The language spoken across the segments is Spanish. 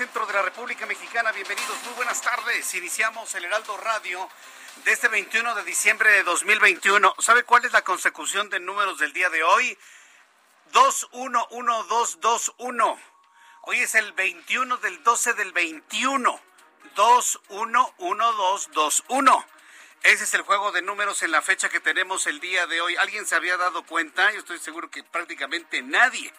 Centro de la República Mexicana. Bienvenidos, muy buenas tardes. Iniciamos el Heraldo Radio de este 21 de diciembre de 2021. ¿Sabe cuál es la consecución de números del día de hoy? 211221. Hoy es el 21 del 12 del 21. 211221. Ese es el juego de números en la fecha que tenemos el día de hoy. ¿Alguien se había dado cuenta? Yo estoy seguro que prácticamente nadie.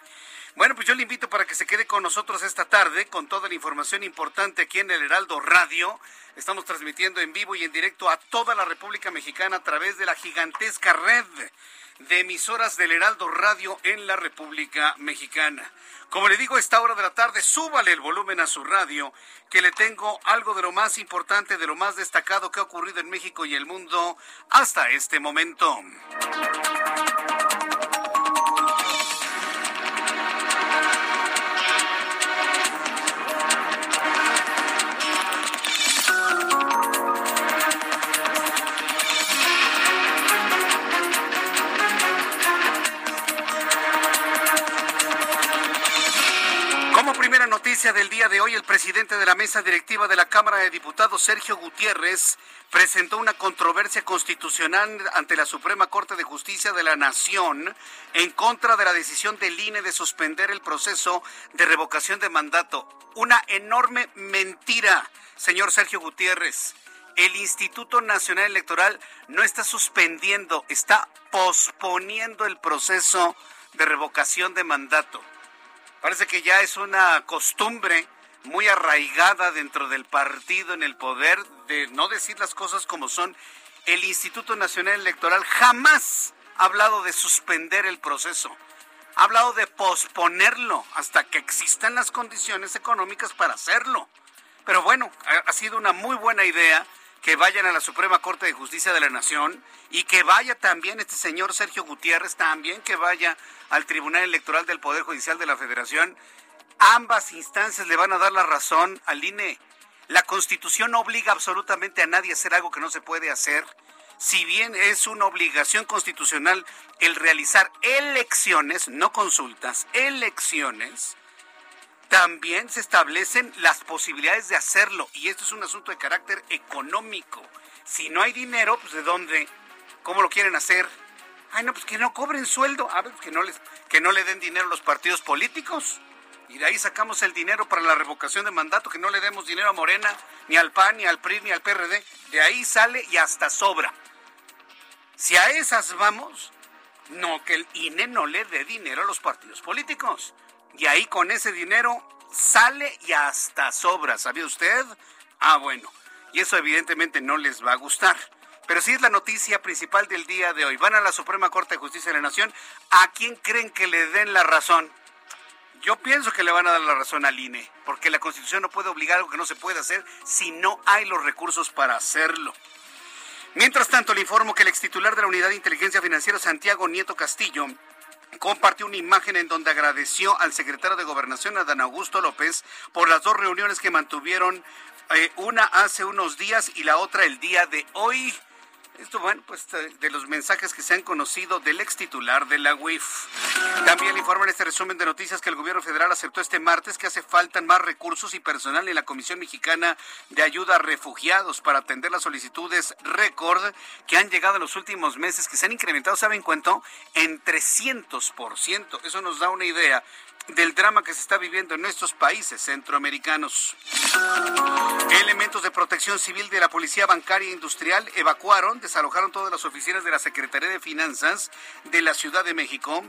Bueno, pues yo le invito para que se quede con nosotros esta tarde con toda la información importante aquí en el Heraldo Radio. Estamos transmitiendo en vivo y en directo a toda la República Mexicana a través de la gigantesca red de emisoras del Heraldo Radio en la República Mexicana. Como le digo, a esta hora de la tarde, súbale el volumen a su radio, que le tengo algo de lo más importante, de lo más destacado que ha ocurrido en México y el mundo hasta este momento. Noticia del día de hoy, el presidente de la mesa directiva de la Cámara de Diputados, Sergio Gutiérrez, presentó una controversia constitucional ante la Suprema Corte de Justicia de la Nación en contra de la decisión del INE de suspender el proceso de revocación de mandato. Una enorme mentira, señor Sergio Gutiérrez. El Instituto Nacional Electoral no está suspendiendo, está posponiendo el proceso de revocación de mandato. Parece que ya es una costumbre muy arraigada dentro del partido en el poder de no decir las cosas como son. El Instituto Nacional Electoral jamás ha hablado de suspender el proceso. Ha hablado de posponerlo hasta que existan las condiciones económicas para hacerlo. Pero bueno, ha, sido una muy buena idea que vayan a la Suprema Corte de Justicia de la Nación y que vaya también este señor Sergio Gutiérrez, también que vaya al Tribunal Electoral del Poder Judicial de la Federación. Ambas instancias le van a dar la razón al INE. La Constitución no obliga absolutamente a nadie a hacer algo que no se puede hacer. Si bien es una obligación constitucional el realizar elecciones, no consultas, elecciones, también se establecen las posibilidades de hacerlo. Y esto es un asunto de carácter económico. Si no hay dinero, pues de dónde, cómo lo quieren hacer. Ay, no, pues que no cobren sueldo. A ver, que no, les, que no le den dinero a los partidos políticos. Y de ahí sacamos el dinero para la revocación de mandato, que no le demos dinero a Morena, ni al PAN, ni al PRI, ni al PRD. De ahí sale y hasta sobra. Si a esas vamos, no, que el INE no le dé dinero a los partidos políticos. Y ahí con ese dinero sale y hasta sobra, ¿sabía usted? Ah, bueno. Y eso evidentemente no les va a gustar. Pero sí es la noticia principal del día de hoy. Van a la Suprema Corte de Justicia de la Nación. ¿A quién creen que le den la razón? Yo pienso que le van a dar la razón al INE, porque la Constitución no puede obligar algo que no se puede hacer si no hay los recursos para hacerlo. Mientras tanto, le informo que el extitular de la Unidad de Inteligencia Financiera, Santiago Nieto Castillo, compartió una imagen en donde agradeció al secretario de Gobernación, Adán Augusto López, por las dos reuniones que mantuvieron, eh, una hace unos días y la otra el día de hoy. Esto, bueno, pues de los mensajes que se han conocido del ex titular de la UIF. También informan este resumen de noticias que el gobierno federal aceptó este martes que hace falta más recursos y personal en la Comisión Mexicana de Ayuda a Refugiados para atender las solicitudes récord que han llegado en los últimos meses, que se han incrementado, ¿saben cuánto? En 300%. Eso nos da una idea del drama que se está viviendo en nuestros países centroamericanos. Elementos de protección civil de la Policía Bancaria e Industrial evacuaron, desalojaron todas las oficinas de la Secretaría de Finanzas de la Ciudad de México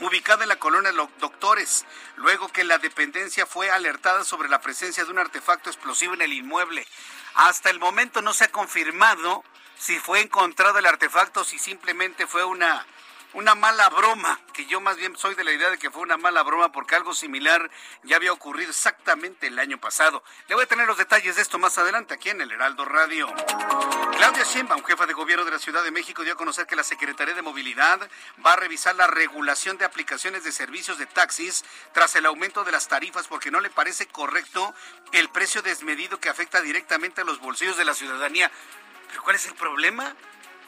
ubicada en la colonia Doctores, luego que la dependencia fue alertada sobre la presencia de un artefacto explosivo en el inmueble. Hasta el momento no se ha confirmado si fue encontrado el artefacto si simplemente fue una una mala broma, que yo más bien soy de la idea de que fue una mala broma porque algo similar ya había ocurrido exactamente el año pasado. Le voy a tener los detalles de esto más adelante aquí en el Heraldo Radio. Claudia Sheinbaum, jefa de gobierno de la Ciudad de México, dio a conocer que la Secretaría de Movilidad va a revisar la regulación de aplicaciones de servicios de taxis tras el aumento de las tarifas porque no le parece correcto el precio desmedido que afecta directamente a los bolsillos de la ciudadanía. ¿Pero cuál es el problema?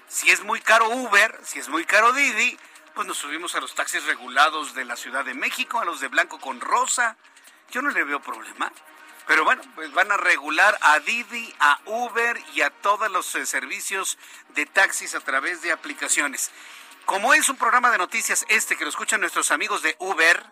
Si es muy caro Uber, si es muy caro Didi, pues nos subimos a los taxis regulados de la Ciudad de México, a los de blanco con rosa. Yo no le veo problema. Pero bueno, pues van a regular a Didi, a Uber y a todos los eh, servicios de taxis a través de aplicaciones. Como es un programa de noticias este que lo escuchan nuestros amigos de Uber,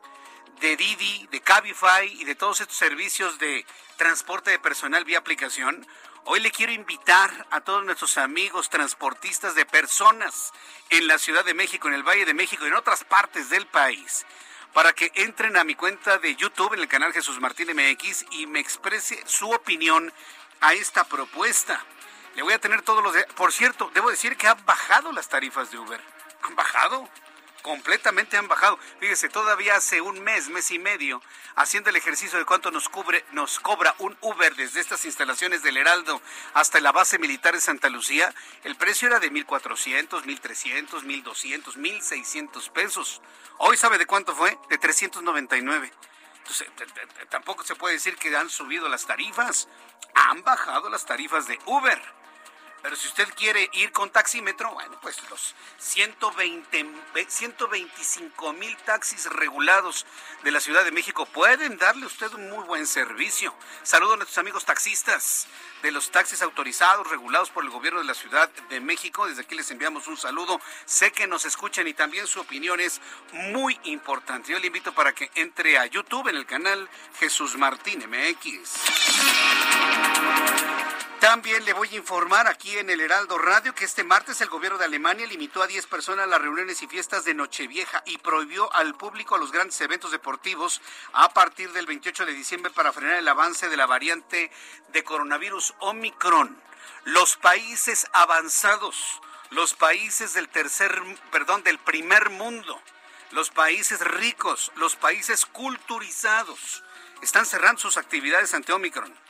de Didi, de Cabify y de todos estos servicios de transporte de personal vía aplicación, Hoy le quiero invitar a todos nuestros amigos transportistas de personas en la Ciudad de México, en el Valle de México y en otras partes del país para que entren a mi cuenta de YouTube en el canal Jesús Martín MX y me exprese su opinión a esta propuesta. Le voy a tener todos los... De... Por cierto, debo decir que han bajado las tarifas de Uber. Han bajado completamente han bajado. Fíjese, todavía hace un mes, mes y medio, haciendo el ejercicio de cuánto nos cubre, nos cobra un Uber desde estas instalaciones del Heraldo hasta la base militar de Santa Lucía, el precio era de 1.400, 1.300, 1.200, 1.600 pesos. Hoy sabe de cuánto fue? De 399. Entonces, tampoco se puede decir que han subido las tarifas. Han bajado las tarifas de Uber. Pero si usted quiere ir con taxímetro, bueno, pues los 120, 125 mil taxis regulados de la Ciudad de México pueden darle a usted un muy buen servicio. Saludo a nuestros amigos taxistas de los taxis autorizados, regulados por el gobierno de la Ciudad de México. Desde aquí les enviamos un saludo. Sé que nos escuchan y también su opinión es muy importante. Yo le invito para que entre a YouTube en el canal Jesús Martín MX. También le voy a informar aquí en el Heraldo Radio que este martes el gobierno de Alemania limitó a 10 personas las reuniones y fiestas de Nochevieja y prohibió al público a los grandes eventos deportivos a partir del 28 de diciembre para frenar el avance de la variante de coronavirus Omicron. Los países avanzados, los países del tercer, perdón, del primer mundo, los países ricos, los países culturizados están cerrando sus actividades ante Omicron.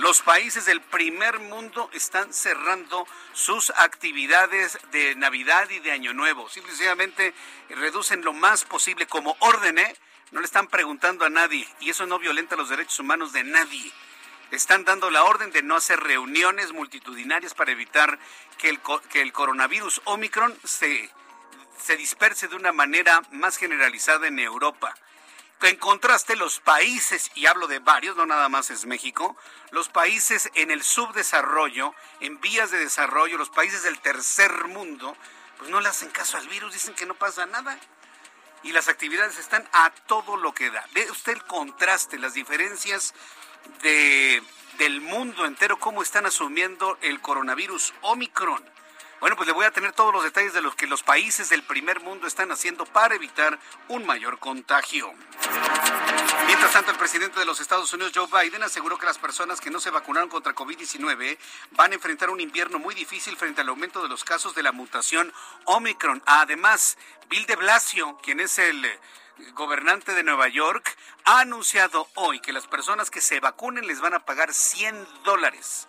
Los países del primer mundo están cerrando sus actividades de Navidad y de Año Nuevo. Simplemente reducen lo más posible como orden, ¿eh? No le están preguntando a nadie y eso no violenta los derechos humanos de nadie. Están dando la orden de no hacer reuniones multitudinarias para evitar que el, que el coronavirus Omicron se, se disperse de una manera más generalizada en Europa. En contraste, los países, y hablo de varios, no nada más es México, los países en el subdesarrollo, en vías de desarrollo, los países del tercer mundo, pues no le hacen caso al virus, dicen que no pasa nada. Y las actividades están a todo lo que da. Ve usted el contraste, las diferencias de, del mundo entero, cómo están asumiendo el coronavirus Omicron. Bueno, pues le voy a tener todos los detalles de lo que los países del primer mundo están haciendo para evitar un mayor contagio. Mientras tanto, el presidente de los Estados Unidos, Joe Biden, aseguró que las personas que no se vacunaron contra COVID-19 van a enfrentar un invierno muy difícil frente al aumento de los casos de la mutación Omicron. Además, Bill de Blasio, quien es el eh, gobernante de Nueva York, ha anunciado hoy que las personas que se vacunen les van a pagar 100 dólares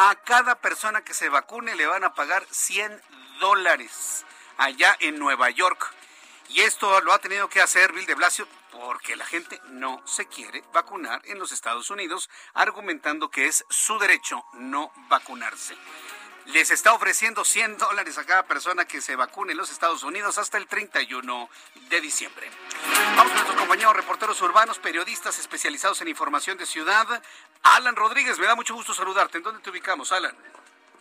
a cada persona que se vacune le van a pagar 100 dólares allá en Nueva York. Y esto lo ha tenido que hacer Bill de Blasio porque la gente no se quiere vacunar en los Estados Unidos, argumentando que es su derecho no vacunarse. Les está ofreciendo 100 dólares a cada persona que se vacune en los Estados Unidos hasta el 31 de diciembre. Vamos con nuestros compañeros reporteros urbanos, periodistas especializados en información de ciudad. Alan Rodríguez, me da mucho gusto saludarte. ¿En dónde te ubicamos, Alan?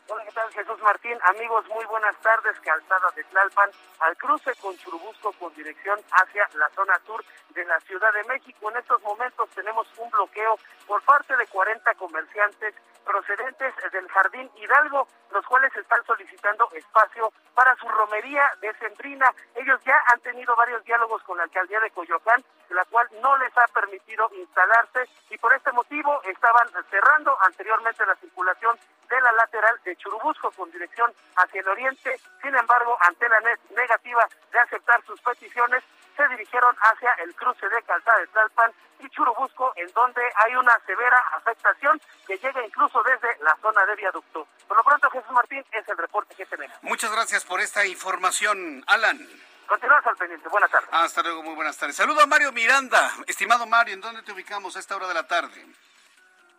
Hola, ¿qué tal? Jesús Martín. Amigos, muy buenas tardes. Calzada de Tlalpan, al cruce con Churubusco con dirección hacia la zona sur de la Ciudad de México. En estos momentos tenemos un bloqueo por parte de 40 comerciantes procedentes del Jardín Hidalgo, los cuales están solicitando espacio para su romería de Sembrina. Ellos ya han tenido varios diálogos con la alcaldía de Coyoacán, la cual no les ha permitido instalarse y por este motivo estaban cerrando anteriormente la circulación de la lateral de Churubusco con dirección hacia el oriente. Sin embargo, ante la negativa de aceptar sus peticiones, se dirigieron hacia el cruce de Calzada de Tlalpan y Churubusco, en donde hay una severa afectación que llega incluso desde la zona de viaducto. Por lo pronto, Jesús Martín, es el reporte que tenemos. Muchas gracias por esta información, Alan. Continuamos al pendiente. Buenas tardes. Hasta luego, muy buenas tardes. Saludo a Mario Miranda. Estimado Mario, ¿en dónde te ubicamos a esta hora de la tarde?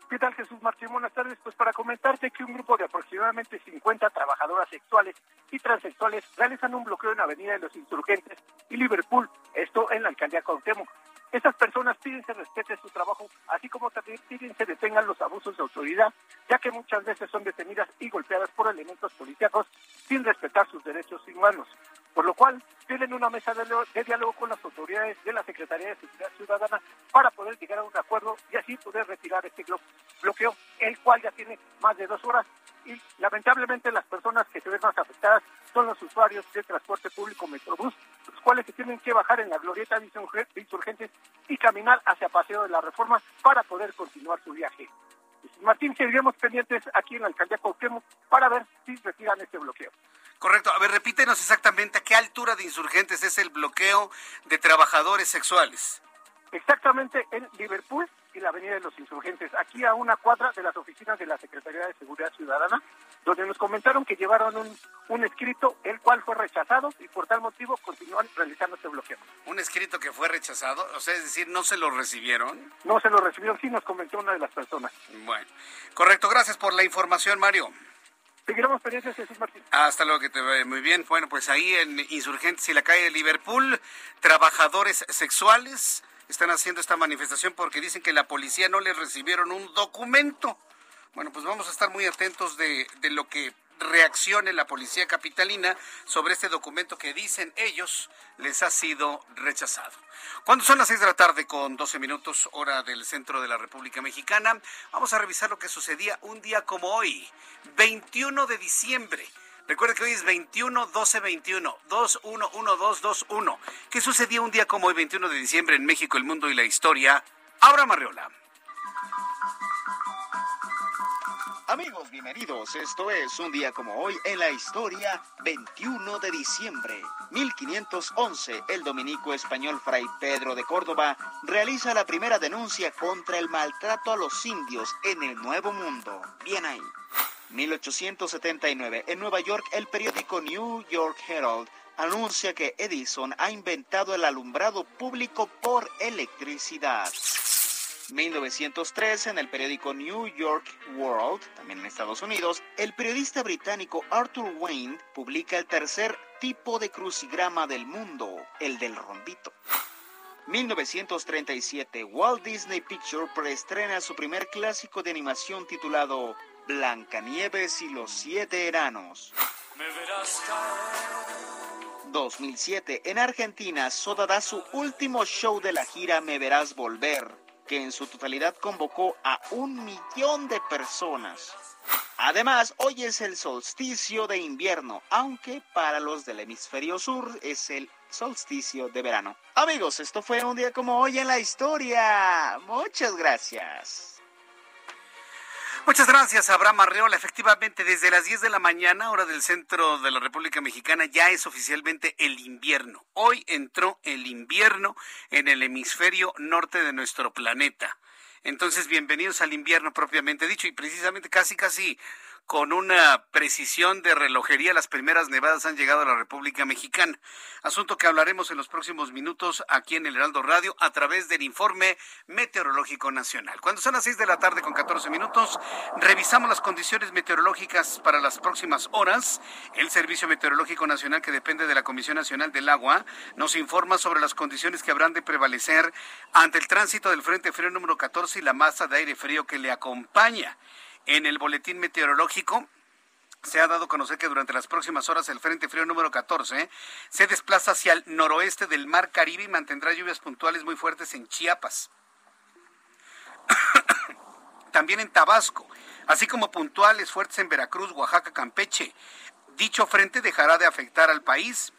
¿Qué tal Jesús Martín? Buenas tardes. Pues para comentarte que un grupo de aproximadamente 50 trabajadoras sexuales y transexuales realizan un bloqueo en Avenida de los Insurgentes y Liverpool, esto en la alcaldía Cuauhtémoc. Estas personas piden se respete su trabajo, así como también piden se detengan los abusos de autoridad, ya que muchas veces son detenidas y golpeadas por elementos policíacos sin respetar sus derechos humanos. Por lo cual, piden una mesa de, diálogo con las autoridades de la Secretaría de Seguridad Ciudadana para poder llegar a un acuerdo y así poder retirar este bloqueo, el cual ya tiene más de dos horas. Y lamentablemente las personas que se ven más afectadas son los usuarios del transporte público Metrobús, los cuales se tienen que bajar en la glorieta de insurgentes y caminar hacia Paseo de la Reforma para poder continuar su viaje. Martín, seguiremos pendientes aquí en la alcaldía Cuauhtémoc para ver si retiran este bloqueo. Correcto. A ver, repítenos exactamente a qué altura de insurgentes es el bloqueo de trabajadores sexuales. Exactamente en Liverpool la Avenida de los Insurgentes, aquí a una cuadra de las oficinas de la Secretaría de Seguridad Ciudadana, donde nos comentaron que llevaron un, un escrito, el cual fue rechazado y por tal motivo continúan realizando este bloqueo. ¿Un escrito que fue rechazado? O sea, es decir, ¿no se lo recibieron? No se lo recibieron, sí nos comentó una de las personas. Bueno, correcto. Gracias por la información, Mario. Seguiremos pendientes, Jesús Martín. Hasta luego, que te vaya muy bien. Bueno, pues ahí en Insurgentes y la calle de Liverpool, trabajadores sexuales están haciendo esta manifestación porque dicen que la policía no les recibieron un documento. Bueno, pues vamos a estar muy atentos de, de lo que reaccione la policía capitalina sobre este documento que dicen ellos les ha sido rechazado. Cuando son las seis de la tarde con 12 minutos hora del centro de la República Mexicana, vamos a revisar lo que sucedía un día como hoy, 21 de diciembre. Recuerda que hoy es 21 12 21 21 2 2 1. ¿Qué sucedía un día como hoy, 21 de diciembre, en México, el mundo y la historia? Abra Marreola. Amigos, bienvenidos. Esto es un día como hoy en la historia, 21 de diciembre. 1511, el dominico español Fray Pedro de Córdoba realiza la primera denuncia contra el maltrato a los indios en el Nuevo Mundo. Bien ahí. 1879, en Nueva York, el periódico New York Herald anuncia que Edison ha inventado el alumbrado público por electricidad. 1903, en el periódico New York World, también en Estados Unidos, el periodista británico Arthur Wayne publica el tercer tipo de crucigrama del mundo, el del rondito. 1937, Walt Disney Pictures preestrena su primer clásico de animación titulado Blancanieves y los siete enanos. 2007, en Argentina, Soda da su último show de la gira Me Verás Volver, que en su totalidad convocó a un millón de personas. Además, hoy es el solsticio de invierno, aunque para los del hemisferio sur es el solsticio de verano. Amigos, esto fue un día como hoy en la historia. Muchas gracias. Muchas gracias, Abraham Arreola. Efectivamente, desde las 10 de la mañana, hora del centro de la República Mexicana, ya es oficialmente el invierno. Hoy entró el invierno en el hemisferio norte de nuestro planeta. Entonces, bienvenidos al invierno propiamente dicho y precisamente casi, casi con una precisión de relojería. Las primeras nevadas han llegado a la República Mexicana. Asunto que hablaremos en los próximos minutos aquí en el Heraldo Radio a través del informe meteorológico nacional. Cuando son las 6 de la tarde con 14 minutos, revisamos las condiciones meteorológicas para las próximas horas. El Servicio Meteorológico Nacional, que depende de la Comisión Nacional del Agua, nos informa sobre las condiciones que habrán de prevalecer ante el tránsito del Frente Frío número 14 y la masa de aire frío que le acompaña. En el boletín meteorológico se ha dado a conocer que durante las próximas horas el Frente Frío número 14 se desplaza hacia el noroeste del Mar Caribe y mantendrá lluvias puntuales muy fuertes en Chiapas. También en Tabasco, así como puntuales fuertes en Veracruz, Oaxaca, Campeche. Dicho frente dejará de afectar al país.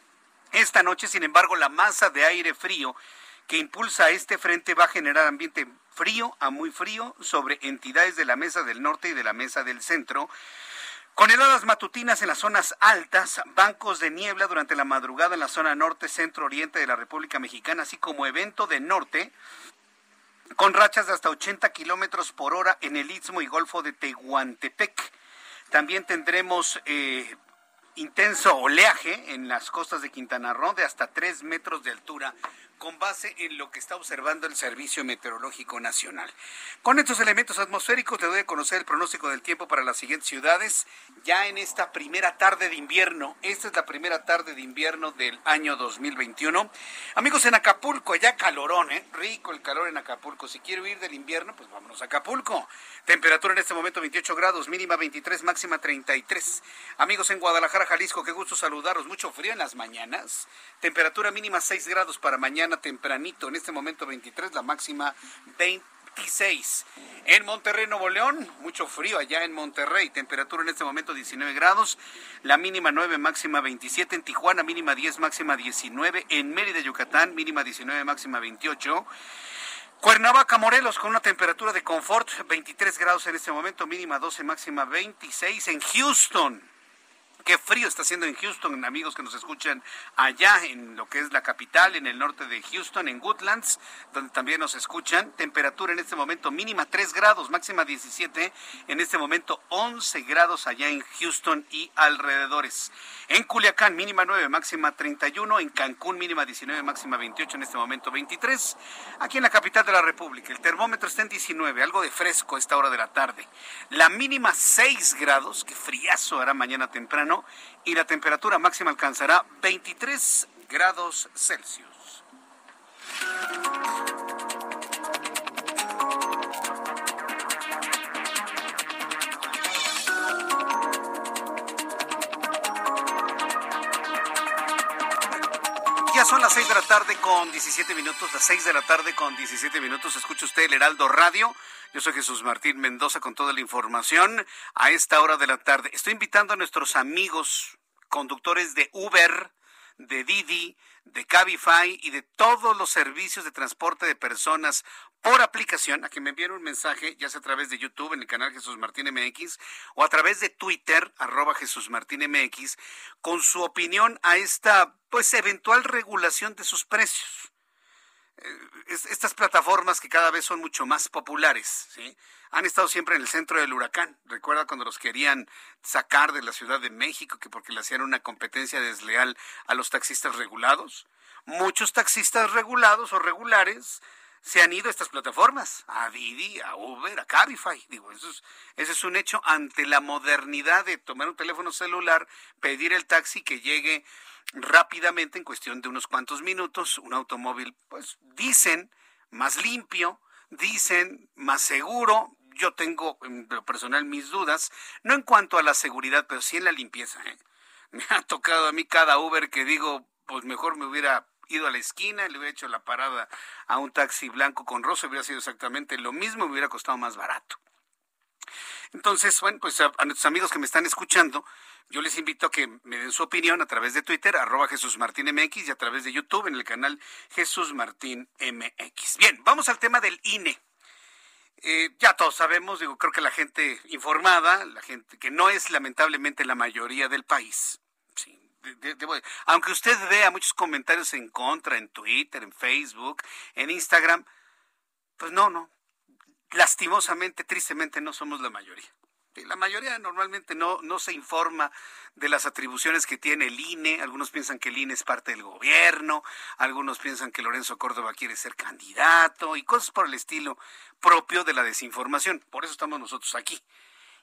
Esta noche, sin embargo, la masa de aire frío que impulsa este frente va a generar ambiente frío a muy frío sobre entidades de la Mesa del Norte y de la Mesa del Centro. Con heladas matutinas en las zonas altas, bancos de niebla durante la madrugada en la zona norte, centro, oriente de la República Mexicana, así como evento de norte, con rachas de hasta 80 kilómetros por hora en el Istmo y Golfo de Tehuantepec. También tendremos eh, intenso oleaje en las costas de Quintana Roo de hasta 3 metros de altura con base en lo que está observando el Servicio Meteorológico Nacional. Con estos elementos atmosféricos te doy a conocer el pronóstico del tiempo para las siguientes ciudades ya en esta primera tarde de invierno. Esta es la primera tarde de invierno del año 2021. Amigos, en Acapulco, ya calorón, ¿eh? Rico el calor en Acapulco. Si quiero ir del invierno, pues vámonos a Acapulco. Temperatura en este momento 28 grados, mínima 23, máxima 33. Amigos en Guadalajara, Jalisco, qué gusto saludaros. Mucho frío en las mañanas. Temperatura mínima 6 grados para mañana tempranito, en este momento 23, la máxima 26. En Monterrey, Nuevo León, mucho frío allá en Monterrey, temperatura en este momento 19 grados, la mínima 9, máxima 27, en Tijuana mínima 10, máxima 19, en Mérida, Yucatán, mínima 19, máxima 28. Cuernavaca, Morelos, con una temperatura de confort, 23 grados en este momento, mínima 12, máxima 26. En Houston, Qué frío está haciendo en Houston, amigos que nos escuchan allá en lo que es la capital, en el norte de Houston, en Woodlands, donde también nos escuchan. Temperatura en este momento mínima 3 grados, máxima 17, en este momento 11 grados allá en Houston y alrededores. En Culiacán mínima 9, máxima 31, en Cancún mínima 19, máxima 28, en este momento 23. Aquí en la capital de la República el termómetro está en 19, algo de fresco a esta hora de la tarde. La mínima 6 grados, que friazo hará mañana temprano y la temperatura máxima alcanzará 23 grados Celsius. Ya son las 6 de la tarde con 17 minutos, las 6 de la tarde con 17 minutos. Escucha usted el Heraldo Radio. Yo soy Jesús Martín Mendoza con toda la información a esta hora de la tarde. Estoy invitando a nuestros amigos conductores de Uber, de Didi, de Cabify y de todos los servicios de transporte de personas por aplicación a que me envíen un mensaje, ya sea a través de YouTube en el canal Jesús Martín MX o a través de Twitter, arroba Jesús Martín MX, con su opinión a esta pues eventual regulación de sus precios. Eh, estas plataformas que cada vez son mucho más populares, ¿sí? han estado siempre en el centro del huracán. Recuerda cuando los querían sacar de la Ciudad de México, que porque le hacían una competencia desleal a los taxistas regulados. Muchos taxistas regulados o regulares se han ido estas plataformas, a Didi, a Uber, a Cabify. Digo, eso es, ese es un hecho ante la modernidad de tomar un teléfono celular, pedir el taxi que llegue rápidamente, en cuestión de unos cuantos minutos, un automóvil, pues dicen, más limpio, dicen, más seguro. Yo tengo en lo personal mis dudas, no en cuanto a la seguridad, pero sí en la limpieza. ¿eh? Me ha tocado a mí cada Uber que digo, pues mejor me hubiera ido a la esquina, le hubiera hecho la parada a un taxi blanco con rosa, hubiera sido exactamente lo mismo, me hubiera costado más barato. Entonces, bueno, pues a, nuestros amigos que me están escuchando, yo les invito a que me den su opinión a través de Twitter, arroba Jesús Martín MX, y a través de YouTube en el canal Jesús Martín MX. Bien, vamos al tema del INE. Eh, ya todos sabemos, digo, creo que la gente informada, la gente que no es lamentablemente la mayoría del país, aunque usted vea muchos comentarios en contra en Twitter, en Facebook, en Instagram, pues no, no, lastimosamente, tristemente no somos la mayoría. La mayoría normalmente no, no se informa de las atribuciones que tiene el INE. Algunos piensan que el INE es parte del gobierno, algunos piensan que Lorenzo Córdoba quiere ser candidato y cosas por el estilo propio de la desinformación. Por eso estamos nosotros aquí.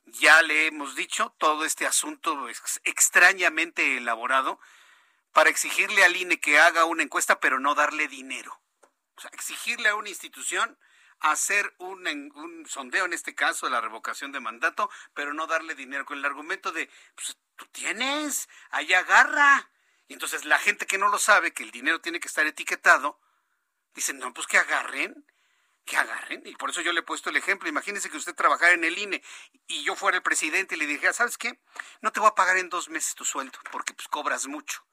Ya le hemos dicho todo este asunto extrañamente elaborado para exigirle al INE que haga una encuesta, pero no darle dinero. O sea, exigirle a una institución hacer un, un, sondeo, en este caso, de la revocación de mandato, pero no darle dinero con el argumento de, pues, tú tienes, ahí agarra. Y entonces la gente que no lo sabe, que el dinero tiene que estar etiquetado, dicen, no, pues que agarren, que agarren. Y por eso yo le he puesto el ejemplo. Imagínese que usted trabajara en el INE y yo fuera el presidente y le dijera, ¿sabes qué? No te voy a pagar en dos meses tu sueldo porque pues cobras mucho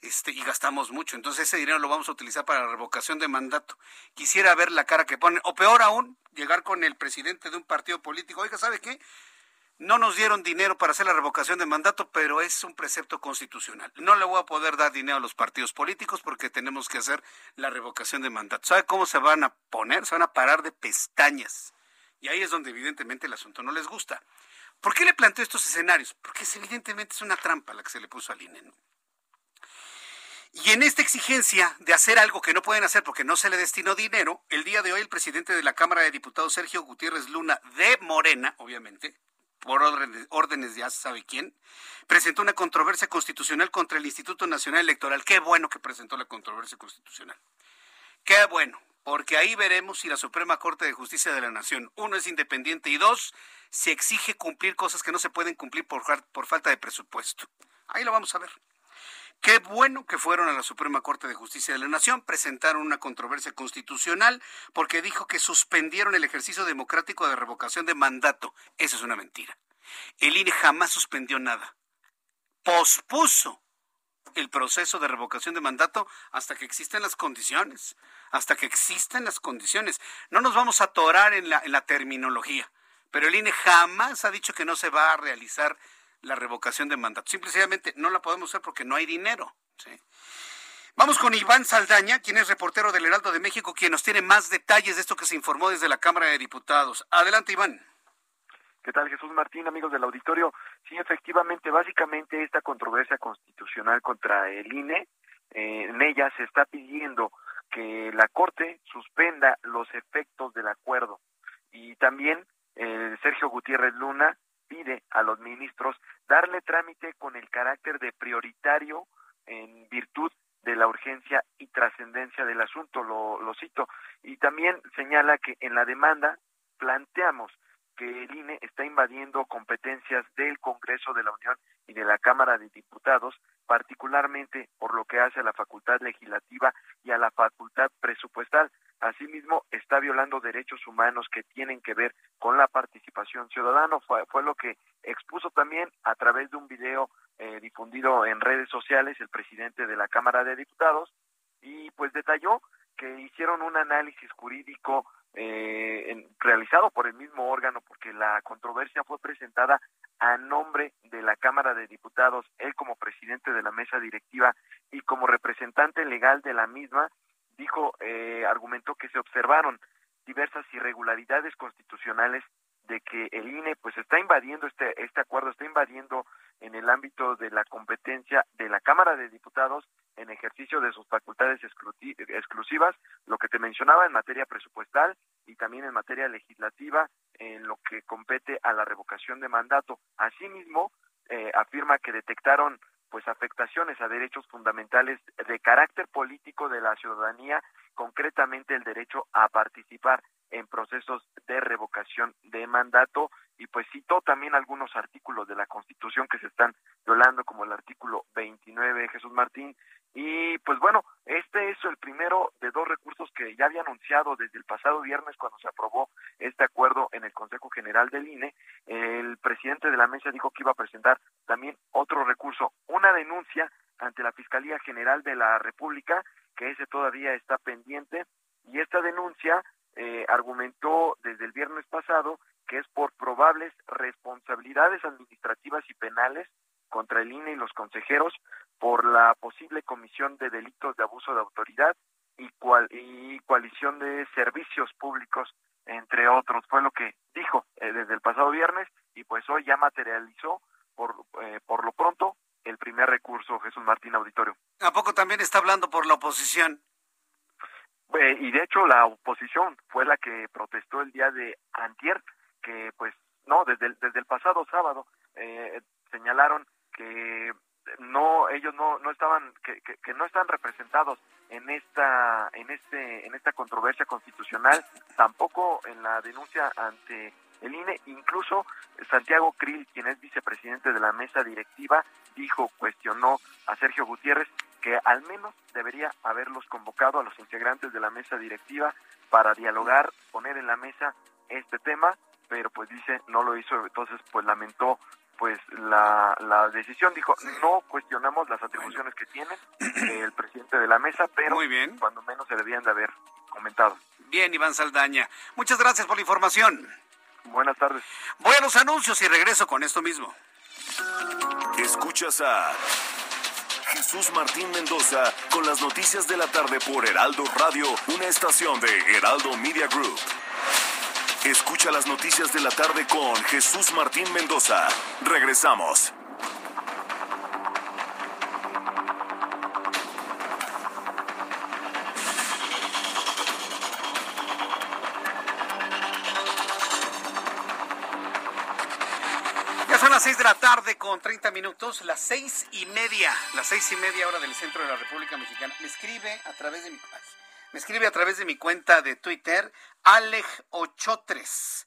este, y gastamos mucho. Entonces ese dinero lo vamos a utilizar para la revocación de mandato. Quisiera ver la cara que ponen, o peor aún, llegar con el presidente de un partido político. Oiga, ¿sabe qué? No nos dieron dinero para hacer la revocación de mandato, pero es un precepto constitucional. No le voy a poder dar dinero a los partidos políticos porque tenemos que hacer la revocación de mandato. ¿Sabe cómo se van a poner? Se van a parar de pestañas. Y ahí es donde evidentemente el asunto no les gusta. ¿Por qué le planteo estos escenarios? Porque es, evidentemente es una trampa la que se le puso al INE. Y en esta exigencia de hacer algo que no pueden hacer porque no se le destinó dinero, el día de hoy el presidente de la Cámara de Diputados, Sergio Gutiérrez Luna, de Morena, obviamente, por órdenes de ya sabe quién, presentó una controversia constitucional contra el Instituto Nacional Electoral. Qué bueno que presentó la controversia constitucional. Qué bueno, porque ahí veremos si la Suprema Corte de Justicia de la Nación, uno, es independiente y dos, se exige cumplir cosas que no se pueden cumplir por, por falta de presupuesto. Ahí lo vamos a ver. Qué bueno que fueron a la Suprema Corte de Justicia de la Nación, presentaron una controversia constitucional porque dijo que suspendieron el ejercicio democrático de revocación de mandato. Eso es una mentira. El INE jamás suspendió nada. Pospuso el proceso de revocación de mandato hasta que existan las condiciones, hasta que existan las condiciones. No nos vamos a atorar en la, en la terminología, pero el INE jamás ha dicho que no se va a realizar la revocación de mandato. Simplemente no la podemos hacer porque no hay dinero. Vamos con Iván Saldaña, quien es reportero del Heraldo de México, quien nos tiene más detalles de esto que se informó desde la Cámara de Diputados. Adelante, Iván. ¿Qué tal, Jesús Martín, amigos del auditorio? Sí, efectivamente, básicamente esta controversia constitucional contra el INE, eh, en ella se está pidiendo que la Corte suspenda los efectos del acuerdo. Y también eh, Sergio Gutiérrez Luna pide a los ministros darle trámite con el carácter de prioritario en virtud de la urgencia y trascendencia del asunto, lo, cito. Y también señala que en la demanda planteamos que el INE está invadiendo competencias del Congreso de la Unión y de la Cámara de Diputados, particularmente por lo que hace a la facultad legislativa y a la facultad presupuestal. Asimismo, está violando derechos humanos que tienen que ver con la participación ciudadana. Fue, fue lo que expuso también a través de un video eh, difundido en redes sociales el presidente de la Cámara de Diputados y pues detalló que hicieron un análisis jurídico eh, realizado por el mismo órgano porque la controversia fue presentada a nombre de la Cámara de Diputados, él como presidente de la mesa directiva y como representante legal de la misma dijo, eh, argumentó que se observaron diversas irregularidades constitucionales de que el INE pues está invadiendo este este acuerdo está invadiendo en el ámbito de la competencia de la Cámara de Diputados en ejercicio de sus facultades exclusivas, lo que te mencionaba en materia presupuestal y también en materia legislativa en lo que compete a la revocación de mandato. Asimismo, eh, afirma que detectaron pues afectaciones a derechos fundamentales de carácter político de la ciudadanía, concretamente el derecho a participar en procesos de revocación de mandato. Y pues citó también algunos artículos de la Constitución que se están violando como el artículo 29 Jesús Martín y pues bueno, este es el primero de dos recursos que ya había anunciado desde el pasado viernes cuando se aprobó este acuerdo en el Consejo General del INE. El presidente de la mesa dijo que iba a presentar también otro recurso, una denuncia ante la Fiscalía General de la República, que ese todavía está pendiente, y esta denuncia eh, argumentó desde el viernes pasado que es por probables responsabilidades administrativas y penales contra el INE y los consejeros por la posible comisión de delitos de abuso de autoridad y, cual, y coalición de servicios públicos, entre otros. Fue lo que dijo eh, desde el pasado viernes y pues hoy ya materializó por, eh, por lo pronto el primer recurso, Jesús Martín Auditorio. ¿A poco también está hablando por la oposición? Eh, y de hecho la oposición fue la que protestó el día de antier, que pues no, desde el, desde el pasado sábado eh, señalaron que no ellos no no estaban que, que, no están representados en esta en este en esta controversia constitucional tampoco en la denuncia ante el INE incluso Santiago Krill quien es vicepresidente de la mesa directiva dijo cuestionó a Sergio Gutiérrez que al menos debería haberlos convocado a los integrantes de la mesa directiva para dialogar poner en la mesa este tema pero pues dice no lo hizo. Entonces pues lamentó pues la, la decisión. Dijo no cuestionamos las atribuciones que tiene el presidente de la mesa pero Muy bien. cuando menos se debían de haber comentado bien Iván Saldaña. Muchas gracias por la información. Buenas tardes. Voy a los anuncios y regreso con esto mismo. Escuchas a Jesús Martín Mendoza con las noticias de la tarde por Heraldo Radio una estación de Heraldo Media Group Escucha las noticias de la tarde con Jesús Martín Mendoza. Regresamos. Ya son las seis de la tarde con 30 minutos, las seis y media, las seis y media hora del centro de la República Mexicana. Me escribe a través de mi me escribe a través de mi cuenta de Twitter, Alej Ochotres.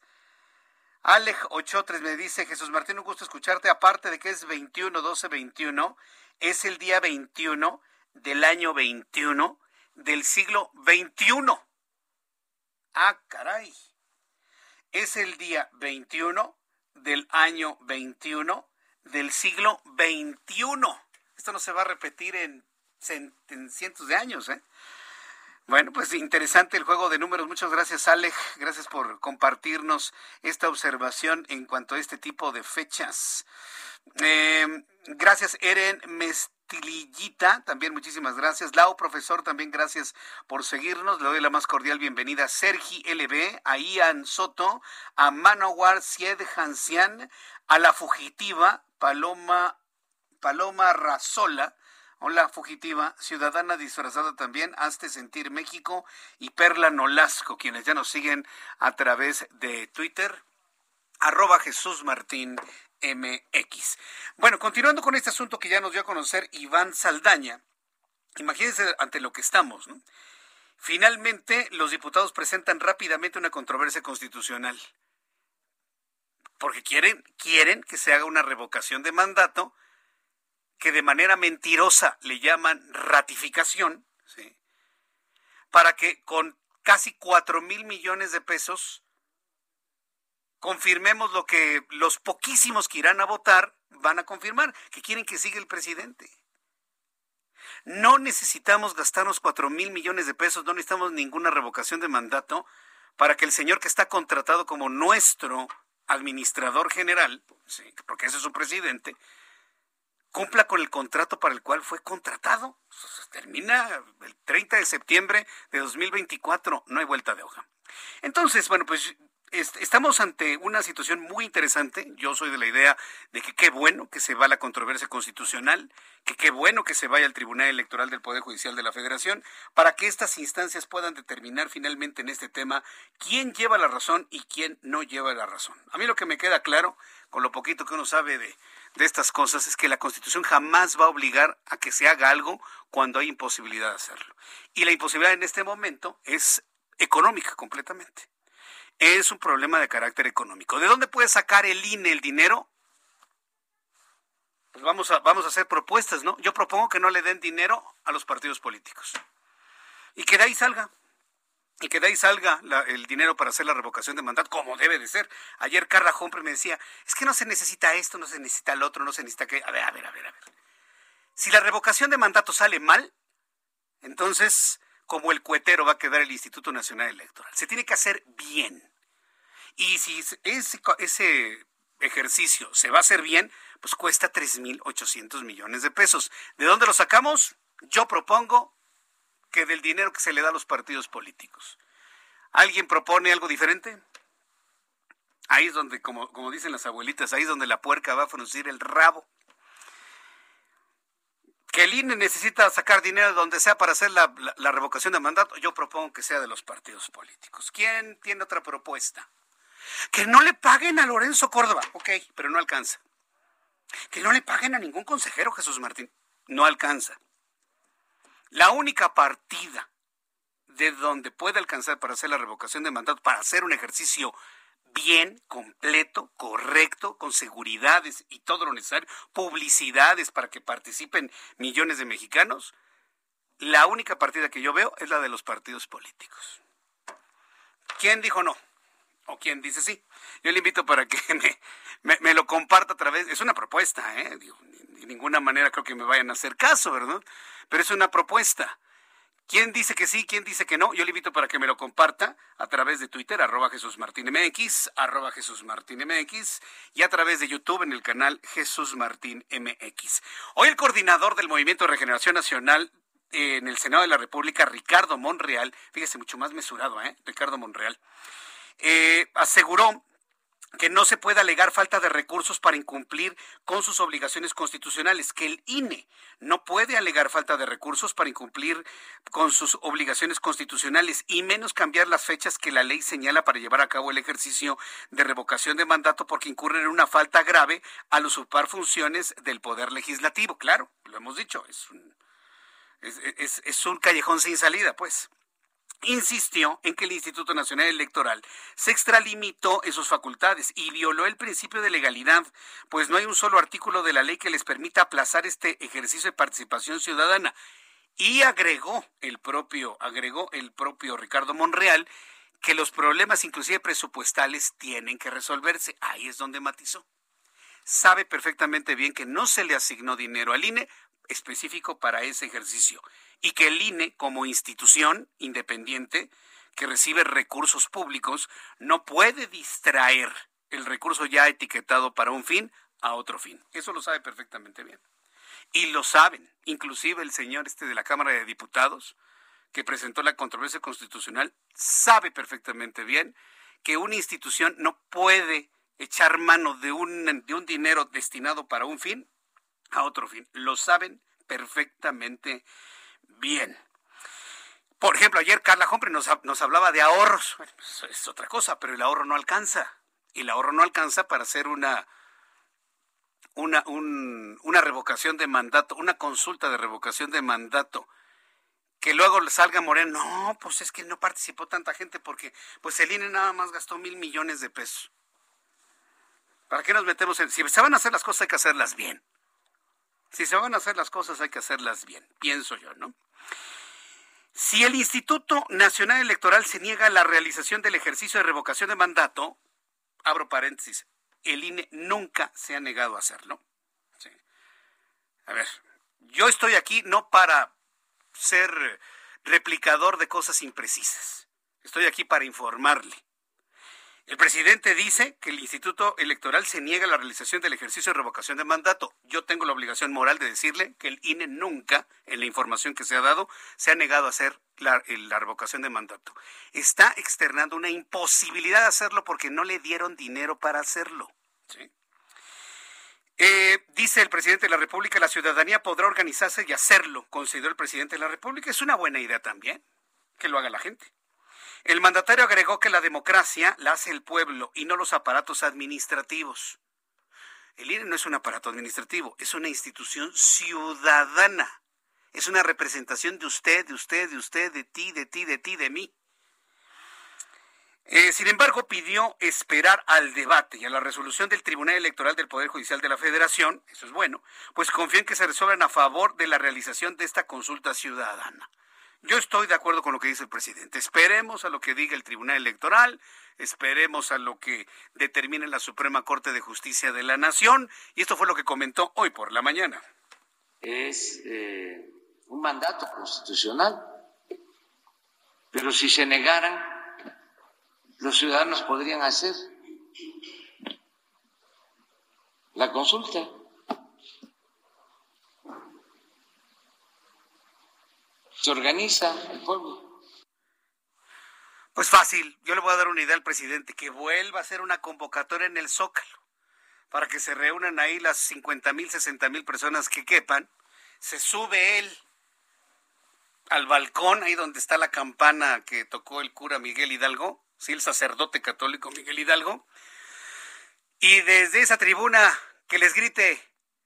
Alej Ochotres me dice, Jesús Martín, un gusto escucharte, aparte de que es 21, 12, 21, es el día 21 del año 21 del siglo 21. Ah, caray. Es el día 21 del año 21 del siglo 21. Esto no se va a repetir en, en cientos de años, ¿eh? Bueno, pues interesante el juego de números. Muchas gracias, Alej. Gracias por compartirnos esta observación en cuanto a este tipo de fechas. Eh, gracias, Eren Mestilillita. También muchísimas gracias. Lau, profesor, también gracias por seguirnos. Le doy la más cordial bienvenida a Sergi LB, a Ian Soto, a Manowar Sied Hansian, a la fugitiva Paloma, Paloma Razola Hola, fugitiva, ciudadana disfrazada también, Hazte Sentir México y Perla Nolasco, quienes ya nos siguen a través de Twitter, arroba Jesús Martín MX. Bueno, continuando con este asunto que ya nos dio a conocer Iván Saldaña, imagínense ante lo que estamos, ¿no? Finalmente, los diputados presentan rápidamente una controversia constitucional. Porque quieren, quieren que se haga una revocación de mandato que de manera mentirosa le llaman ratificación, para que con casi cuatro mil millones de pesos confirmemos lo que los poquísimos que irán a votar van a confirmar, que quieren que siga el presidente. No necesitamos gastarnos cuatro mil millones de pesos, no necesitamos ninguna revocación de mandato para que el señor que está contratado como nuestro administrador general, porque ese es su presidente, cumpla con el contrato para el cual fue contratado. Termina el 30 de septiembre de 2024, no hay vuelta de hoja. Entonces, bueno, pues estamos ante una situación muy interesante. Yo soy de la idea de que qué bueno que se va la controversia constitucional, que qué bueno que se vaya al Tribunal Electoral del Poder Judicial de la Federación, para que estas instancias puedan determinar finalmente en este tema quién lleva la razón y quién no lleva la razón. A mí lo que me queda claro, con lo poquito que uno sabe de, de estas cosas, es que la Constitución jamás va a obligar a que se haga algo cuando hay imposibilidad de hacerlo. Y la imposibilidad en este momento es económica completamente es un problema de carácter económico. ¿De dónde puede sacar el INE el dinero? Pues vamos a, vamos a hacer propuestas, ¿no? Yo propongo que no le den dinero a los partidos políticos. Y que de ahí salga. Y que de ahí salga el dinero para hacer la revocación de mandato, como debe de ser. Ayer Carla Humphrey me decía, es que no se necesita esto, no se necesita el otro, no se necesita que... A ver, a ver, a ver, a ver. Si la revocación de mandato sale mal, entonces, como el cuetero va a quedar el Instituto Nacional Electoral. Se tiene que hacer bien. Y si ese, ese ejercicio se va a hacer bien, pues cuesta 3.800 millones de pesos. ¿De dónde lo sacamos? Yo propongo que del dinero que se le da a los partidos políticos. ¿Alguien propone algo diferente? Ahí es donde, como, como dicen las abuelitas, ahí es donde la puerca va a fruncir el rabo. Que el INE necesita sacar dinero de donde sea para hacer la, la revocación de mandato, yo propongo que sea de los partidos políticos. ¿Quién tiene otra propuesta? Que no le paguen a Lorenzo Córdoba, ok, pero no alcanza. Que no le paguen a ningún consejero, Jesús Martín, no alcanza. La única partida de donde puede alcanzar para hacer la revocación de mandato, para hacer un ejercicio bien, completo, correcto, con seguridades y todo lo necesario, publicidades para que participen millones de mexicanos, la única partida que yo veo es la de los partidos políticos. ¿Quién dijo no? ¿O quién dice sí? Yo le invito para que me, me, lo comparta a través, es una propuesta, ¿eh? De ninguna manera creo que me vayan a hacer caso, ¿verdad? Pero es una propuesta. ¿Quién dice que sí? ¿Quién dice que no? Yo le invito para que me lo comparta a través de Twitter, arroba Jesús Martín MX, arroba Jesús Martín MX, y a través de YouTube en el canal Jesús Martín MX. Hoy el coordinador del Movimiento de Regeneración Nacional en el Senado de la República, Ricardo Monreal, fíjese mucho más mesurado, ¿eh? Ricardo Monreal, eh, aseguró que no se puede alegar falta de recursos para incumplir con sus obligaciones constitucionales, que el INE no puede alegar falta de recursos para incumplir con sus obligaciones constitucionales y menos cambiar las fechas que la ley señala para llevar a cabo el ejercicio de revocación de mandato porque incurre en una falta grave al usurpar funciones del poder legislativo. Claro, lo hemos dicho, es un, es, es un callejón sin salida, pues insistió en que el Instituto Nacional Electoral se extralimitó en sus facultades y violó el principio de legalidad, pues no hay un solo artículo de la ley que les permita aplazar este ejercicio de participación ciudadana. Y agregó el propio, agregó el propio Ricardo Monreal que los problemas inclusive presupuestales tienen que resolverse. Ahí es donde matizó. Sabe perfectamente bien que no se le asignó dinero al INE específico para ese ejercicio y que el INE como institución independiente que recibe recursos públicos no puede distraer el recurso ya etiquetado para un fin a otro fin. Eso lo sabe perfectamente bien. Y lo saben, inclusive el señor este de la Cámara de Diputados, que presentó la controversia constitucional, sabe perfectamente bien que una institución no puede echar mano de un, de un dinero destinado para un fin a otro fin. Lo saben perfectamente bien. Por ejemplo, ayer Carla Humphrey nos, nos hablaba de ahorros. es otra cosa, pero el ahorro no alcanza. Y el ahorro no alcanza para hacer una, una, una revocación de mandato, una consulta de revocación de mandato. Que luego salga Moreno, no, pues es que no participó tanta gente porque pues el INE nada más gastó mil millones de pesos. ¿Para qué nos metemos en...? Si se van a hacer las cosas hay que hacerlas bien. Si se van a hacer las cosas hay que hacerlas bien, pienso yo, ¿no? Si el Instituto Nacional Electoral se niega a la realización del ejercicio de revocación de mandato, abro paréntesis, el INE nunca se ha negado a hacerlo. A ver, yo estoy aquí no para ser replicador de cosas imprecisas. Estoy aquí para informarle. El presidente dice que el Instituto Electoral se niega a la realización del ejercicio de revocación de mandato. Yo tengo la obligación moral de decirle que el INE nunca, en la información que se ha dado, se ha negado a hacer la, revocación de mandato. Está externando una imposibilidad de hacerlo porque no le dieron dinero para hacerlo. Eh, dice el presidente de la República, la ciudadanía podrá organizarse y hacerlo, consideró el presidente de la República. Es una buena idea también que lo haga la gente. El mandatario agregó que la democracia la hace el pueblo y no los aparatos administrativos. El INE no es un aparato administrativo, es una institución ciudadana. Es una representación de usted, de usted, de usted, de ti, de ti, de ti, de mí. Eh, sin embargo, pidió esperar al debate y a la resolución del Tribunal Electoral del Poder Judicial de la Federación, eso es bueno, pues confía en que se resuelvan a favor de la realización de esta consulta ciudadana. Yo estoy de acuerdo con lo que dice el presidente. Esperemos a lo que diga el Tribunal Electoral, esperemos a lo que determine la Suprema Corte de Justicia de la Nación. Y esto fue lo que comentó hoy por la mañana. Es eh, un mandato constitucional, pero si se negaran, los ciudadanos podrían hacer la consulta. Se organiza el pueblo. Pues fácil, yo le voy a dar una idea al presidente, que vuelva a hacer una convocatoria en el Zócalo, para que se reúnan ahí las 50 mil, 60 mil personas que quepan, se sube él al balcón, ahí donde está la campana que tocó el cura Miguel Hidalgo, sí, el sacerdote católico Miguel Hidalgo, y desde esa tribuna que les grite,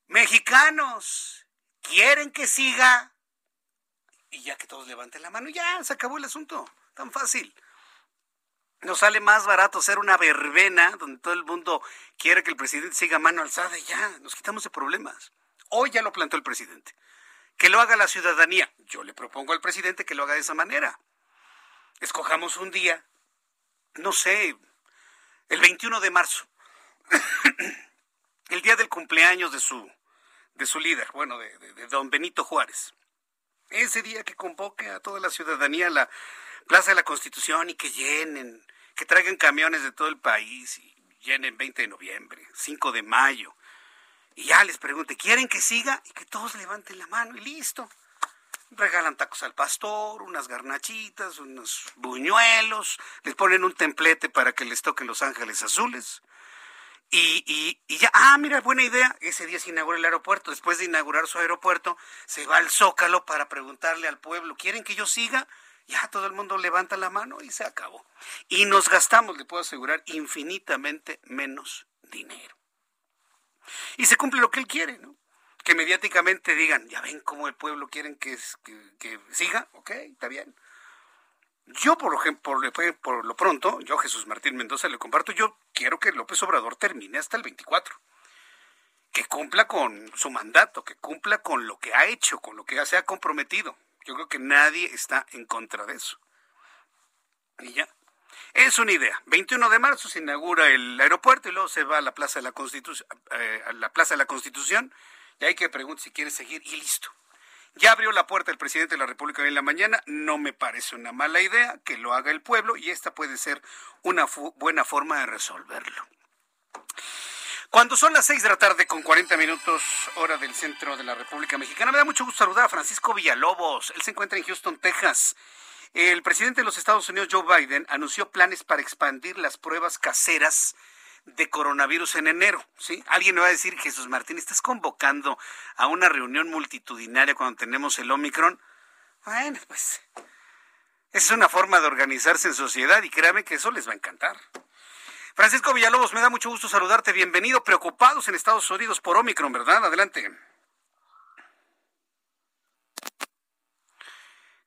mexicanos, ¿quieren que siga? Y ya que todos levanten la mano, ya, se acabó el asunto, tan fácil. Nos sale más barato hacer una verbena donde todo el mundo quiere que el presidente siga mano alzada y ya, nos quitamos de problemas. Hoy ya lo planteó el presidente. Que lo haga la ciudadanía. Yo le propongo al presidente que lo haga de esa manera. Escojamos un día, no sé, el 21 de marzo, el día del cumpleaños de su, de su líder, bueno, de, de don Benito Juárez. Ese día que convoque a toda la ciudadanía a la Plaza de la Constitución y que llenen, que traigan camiones de todo el país y llenen 20 de noviembre, 5 de mayo. Y ya les pregunte, ¿quieren que siga? Y que todos levanten la mano y listo. Regalan tacos al pastor, unas garnachitas, unos buñuelos, les ponen un templete para que les toquen los ángeles azules. Y, y, y, ya, ah, mira, buena idea. Ese día se inaugura el aeropuerto. Después de inaugurar su aeropuerto, se va al Zócalo para preguntarle al pueblo, ¿quieren que yo siga? Ya todo el mundo levanta la mano y se acabó. Y nos gastamos, le puedo asegurar, infinitamente menos dinero. Y se cumple lo que él quiere, ¿no? Que mediáticamente digan, ya ven cómo el pueblo quiere que, que, siga, ok, está bien. Yo, por ejemplo, por lo pronto, yo, Jesús Martín Mendoza, le comparto, yo quiero que López Obrador termine hasta el 24. Que cumpla con su mandato, que cumpla con lo que ha hecho, con lo que ya se ha comprometido. Yo creo que nadie está en contra de eso. Y ya. Es una idea. 21 de marzo se inaugura el aeropuerto y luego se va a la Plaza de la Constitución, eh, a la Plaza de la Constitución y hay que preguntar si quiere seguir y listo. Ya abrió la puerta el presidente de la República hoy en la mañana. No me parece una mala idea que lo haga el pueblo y esta puede ser una buena forma de resolverlo. Cuando son las seis de la tarde con 40 minutos hora del centro de la República Mexicana, me da mucho gusto saludar a Francisco Villalobos. Él se encuentra en Houston, Texas. El presidente de los Estados Unidos, Joe Biden, anunció planes para expandir las pruebas caseras de coronavirus en enero, ¿sí? Alguien me va a decir, Jesús Martín, ¿estás convocando a una reunión multitudinaria cuando tenemos el Omicron? Bueno, pues esa es una forma de organizarse en sociedad y créame que eso les va a encantar. Francisco Villalobos, me da mucho gusto saludarte. Bienvenido. Preocupados en Estados Unidos por Omicron, ¿verdad? Adelante.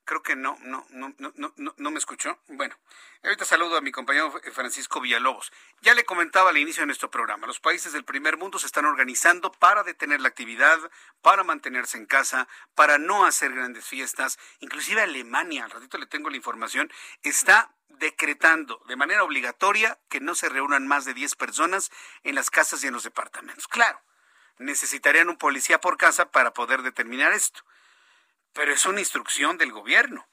Creo que no, no, no, no, no, no me escuchó. Bueno, ahorita saludo a mi compañero Francisco Villalobos. Ya le comentaba al inicio de nuestro programa, los países del primer mundo se están organizando para detener la actividad, para mantenerse en casa, para no hacer grandes fiestas. Inclusive Alemania, al ratito le tengo la información, está decretando de manera obligatoria que no se reúnan más de 10 personas en las casas y en los departamentos. Claro, necesitarían un policía por casa para poder determinar esto, pero es una instrucción del gobierno.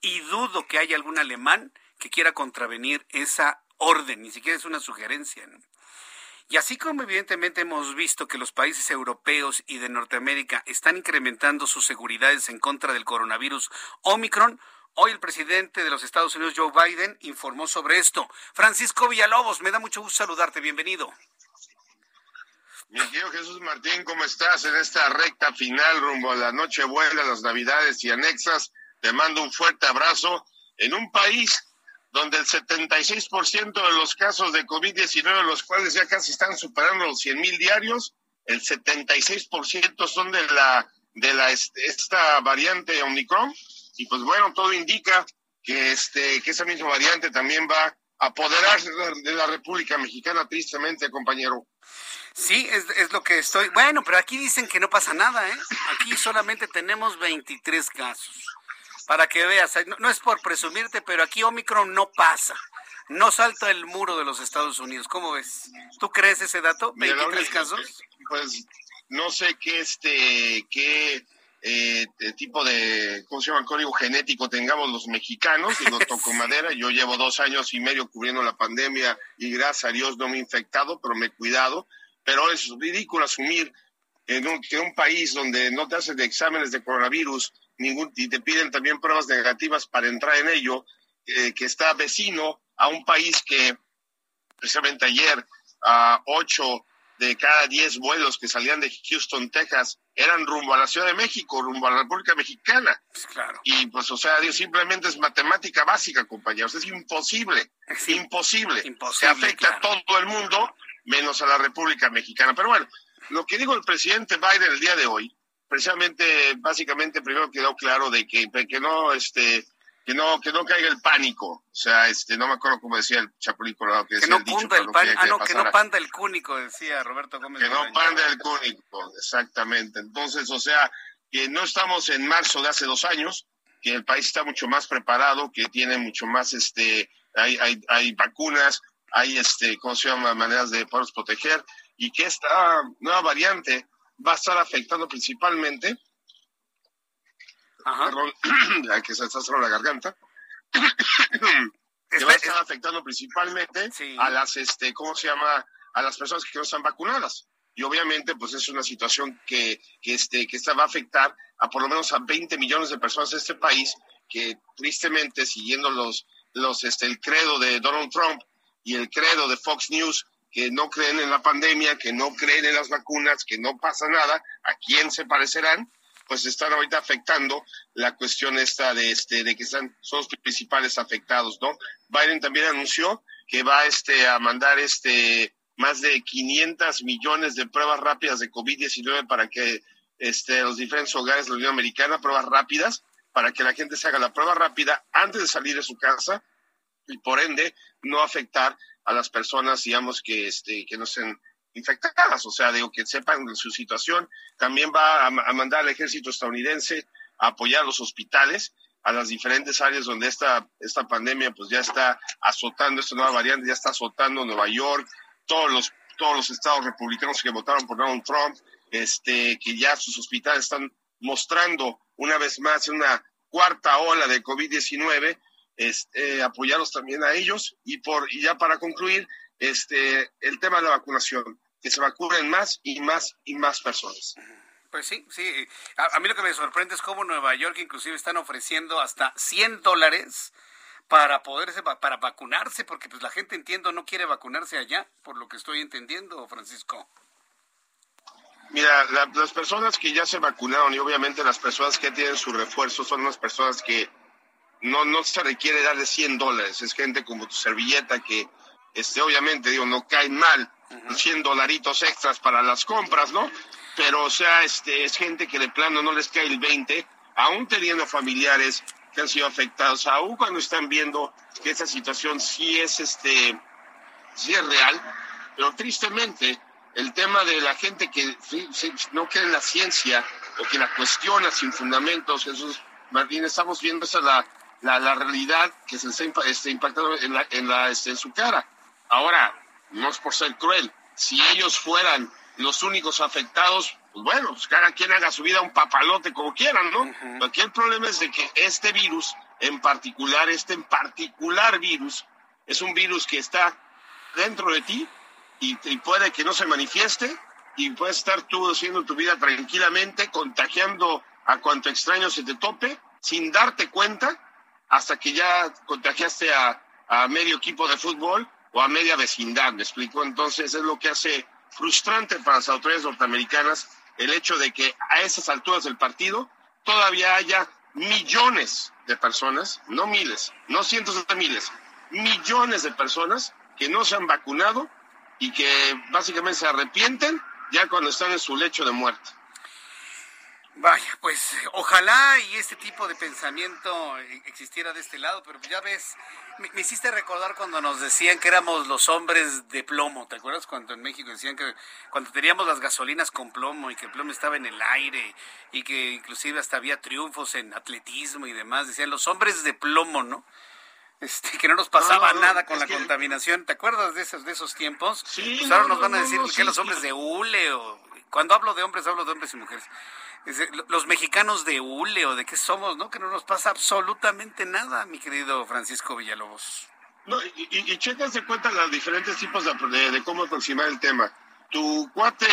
Y dudo que haya algún alemán que quiera contravenir esa orden, ni siquiera es una sugerencia. Y así como evidentemente hemos visto que los países europeos y de Norteamérica están incrementando sus seguridades en contra del coronavirus Omicron, Hoy el presidente de los Estados Unidos, Joe Biden, informó sobre esto. Francisco Villalobos, me da mucho gusto saludarte. Bienvenido. Mi querido Jesús Martín, ¿cómo estás en esta recta final rumbo a la Nochebuena, las Navidades y anexas? Te mando un fuerte abrazo en un país donde el 76% de los casos de COVID-19, los cuales ya casi están superando los 100 mil diarios, el 76% son de la de la esta variante Omicron y pues bueno, todo indica que, este, que esa misma variante también va a apoderarse de la República Mexicana, tristemente, compañero. Sí, es, es, lo que estoy. Bueno, pero aquí dicen que no pasa nada, ¿eh? Aquí solamente tenemos 23 casos. Para que veas, no, no, es por presumirte, pero aquí Omicron no pasa. No salta el muro de los Estados Unidos. ¿Cómo ves? ¿Tú crees ese dato? ¿23 casos? Pues no sé qué, este, qué eh, tipo de, ¿cómo se llama? Código genético tengamos los mexicanos, digo, toco madera, yo llevo dos años y medio cubriendo la pandemia y gracias a Dios no me he infectado, pero me he cuidado, pero es ridículo asumir en un, que un país donde no te hacen exámenes de coronavirus ningún, y te piden también pruebas negativas para entrar en ello, eh, que está vecino a un país que precisamente ayer a ocho de cada diez vuelos que salían de Houston, Texas, eran rumbo a la Ciudad de México, rumbo a la República Mexicana. Pues claro. Y pues, o sea, simplemente es matemática básica, compañeros. Es imposible, imposible. Imposible, Se afecta a todo el mundo, menos a la República Mexicana. Pero bueno, lo que dijo el presidente Biden el día de hoy, precisamente, básicamente, primero quedó claro de que, que no, este, que no que no caiga el pánico. O sea este no me acuerdo cómo decía el chapulín colorado que, que no punda el pánico ah no que no panda el cúnico decía Roberto Gómez que no panda el cúnico exactamente. Entonces o sea que no estamos en marzo de hace dos años que el país está mucho más preparado que tiene mucho más este hay hay, hay vacunas hay este cómo se llama maneras de poderlos proteger y que esta nueva variante va a estar afectando principalmente Ajá. perdón, que se está cerrando la garganta, que va a estar afectando principalmente Sí. a las, este, ¿cómo se llama? A las personas que no están vacunadas. Y obviamente, pues es una situación que, que, este, que esta va a afectar a por lo menos a 20 millones de personas de este país que tristemente, siguiendo los, los, este, el credo de Donald Trump y el credo de Fox News, que no creen en la pandemia, que no creen en las vacunas, que no pasa nada, ¿a quién se parecerán? pues están ahorita afectando la cuestión esta de este de que son los principales afectados, ¿no? Biden también anunció que va este a mandar este más de 500 millones de pruebas rápidas de COVID-19 para que este los diferentes hogares de la Unión Americana pruebas rápidas para que la gente se haga la prueba rápida antes de salir de su casa y por ende no afectar a las personas digamos que este que no estén infectadas, o sea, digo, que sepan su situación. También va a, mandar al ejército estadounidense a apoyar los hospitales, a las diferentes áreas donde esta, esta pandemia pues ya está azotando, esta nueva variante ya está azotando Nueva York, todos los, todos los estados republicanos que votaron por Donald Trump, este, que ya sus hospitales están mostrando una vez más una cuarta ola de COVID-19, este, apoyarlos también a ellos y por y ya para concluir este el tema de la vacunación que se vacunen más y más y más personas. Pues sí, sí. A, a, mí lo que me sorprende es cómo Nueva York inclusive están ofreciendo hasta 100 dólares para poderse para vacunarse, porque pues la gente entiendo no quiere vacunarse allá, por lo que estoy entendiendo, Francisco. Mira, la, las personas que ya se vacunaron y obviamente las personas que tienen su refuerzo son las personas que no, no se requiere darle 100 dólares, es gente como tu servilleta que este, obviamente, digo, no caen mal, uh -huh. 100 dolaritos extras para las compras, ¿no? Pero, o sea, este, es gente que de plano no les cae el 20, aún teniendo familiares que han sido afectados, aún cuando están viendo que esta situación sí es, este, sí es real, pero tristemente, el tema de la gente que no cree en la ciencia o que la cuestiona sin fundamentos, Jesús Martín, estamos viendo esa la, la, la realidad que se está este, impactando en, la, en, la, este, en su cara. Ahora, no es por ser cruel, si ellos fueran los únicos afectados, pues bueno, pues cada quien haga su vida un papalote como quieran, ¿no? Uh -huh. Aquí el problema es de que este virus, en particular, este en particular virus, es un virus que está dentro de ti y, y puede que no se manifieste y puedes estar tú haciendo tu vida tranquilamente, contagiando a cuanto extraño se te tope, sin darte cuenta, hasta que ya contagiaste a, medio equipo de fútbol o a media vecindad, ¿me explico? Entonces es lo que hace frustrante para las autoridades norteamericanas el hecho de que a esas alturas del partido todavía haya millones de personas, no miles, no cientos de miles, millones de personas que no se han vacunado y que básicamente se arrepienten ya cuando están en su lecho de muerte. Vaya, pues ojalá y este tipo de pensamiento existiera de este lado, pero ya ves, me, me, hiciste recordar cuando nos decían que éramos los hombres de plomo, ¿te acuerdas cuando en México decían que cuando teníamos las gasolinas con plomo y que el plomo estaba en el aire y que inclusive hasta había triunfos en atletismo y demás, decían los hombres de plomo, ¿no? Este, que no nos pasaba no, no, nada con la que... contaminación, ¿te acuerdas de esos, de esos tiempos? Sí, pues ahora nos van a decir que sí, los hombres de hule o cuando hablo de hombres hablo de hombres y mujeres los mexicanos de hule o de qué somos, ¿no? Que no nos pasa absolutamente nada, mi querido Francisco Villalobos. No, y, y, y checas de cuenta los diferentes tipos de, de, de, cómo aproximar el tema. Tu cuate,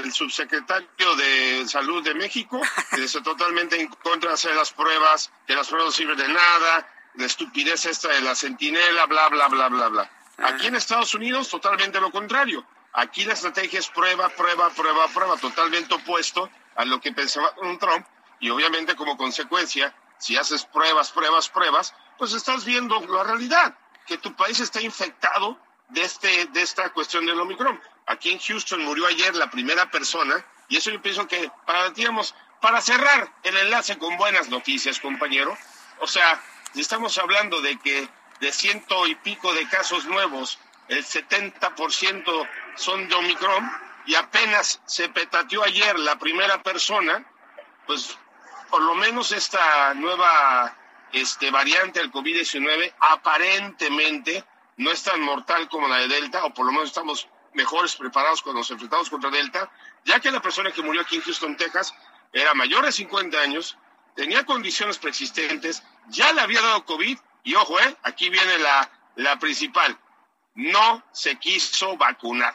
el subsecretario de Salud de México, que está totalmente en contra de hacer las pruebas, que las pruebas no sirven de nada, la estupidez esta de la centinela, bla, bla, bla, bla, bla. Aquí en Estados Unidos, totalmente lo contrario. Aquí la estrategia es prueba, prueba, prueba, prueba, totalmente opuesto a lo que pensaba un Trump. Y obviamente como consecuencia, si haces pruebas, pruebas, pruebas, pues estás viendo la realidad, que tu país está infectado de, este, de esta cuestión del Omicron. Aquí en Houston murió ayer la primera persona y eso yo pienso que para, digamos, para cerrar el enlace con buenas noticias, compañero, o sea, si estamos hablando de que de ciento y pico de casos nuevos, el 70% son de Omicron y apenas se petateó ayer la primera persona, pues por lo menos esta nueva este, variante del COVID-19 aparentemente no es tan mortal como la de Delta, o por lo menos estamos mejores preparados cuando nos enfrentamos contra Delta, ya que la persona que murió aquí en Houston, Texas, era mayor de 50 años, tenía condiciones preexistentes, ya le había dado COVID, y ojo, eh, aquí viene la, la principal, no se quiso vacunar.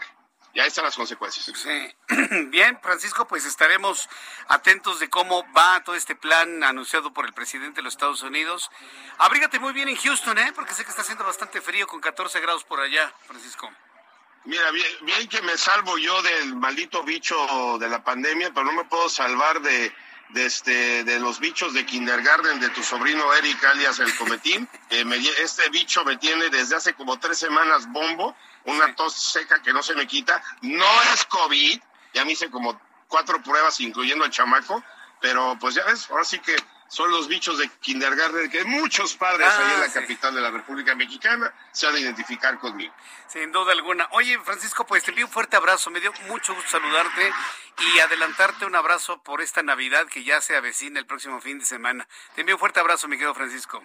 Y ahí están las consecuencias. Sí. Bien, Francisco, pues estaremos atentos de cómo va todo este plan anunciado por el presidente de los Estados Unidos. Abrígate muy bien en Houston, ¿eh? Porque sé que está haciendo bastante frío con 14 grados por allá, Francisco. Mira, bien, bien que me salvo yo del maldito bicho de la pandemia, pero no me puedo salvar de, de, este, de los bichos de kindergarten de tu sobrino Eric, alias el cometín. este bicho me tiene desde hace como tres semanas bombo una tos seca que no se me quita. No es COVID, ya me hice como cuatro pruebas, incluyendo el chamaco, pero pues ya ves, ahora sí que son los bichos de kindergarten que muchos padres ahí en la ah, capital de la República Mexicana se han de identificar conmigo. Sin duda alguna. Oye, Francisco, pues te envío un fuerte abrazo. Me dio mucho gusto saludarte y adelantarte un abrazo por esta Navidad que ya se avecina el próximo fin de semana. Te envío un fuerte abrazo, mi querido Francisco.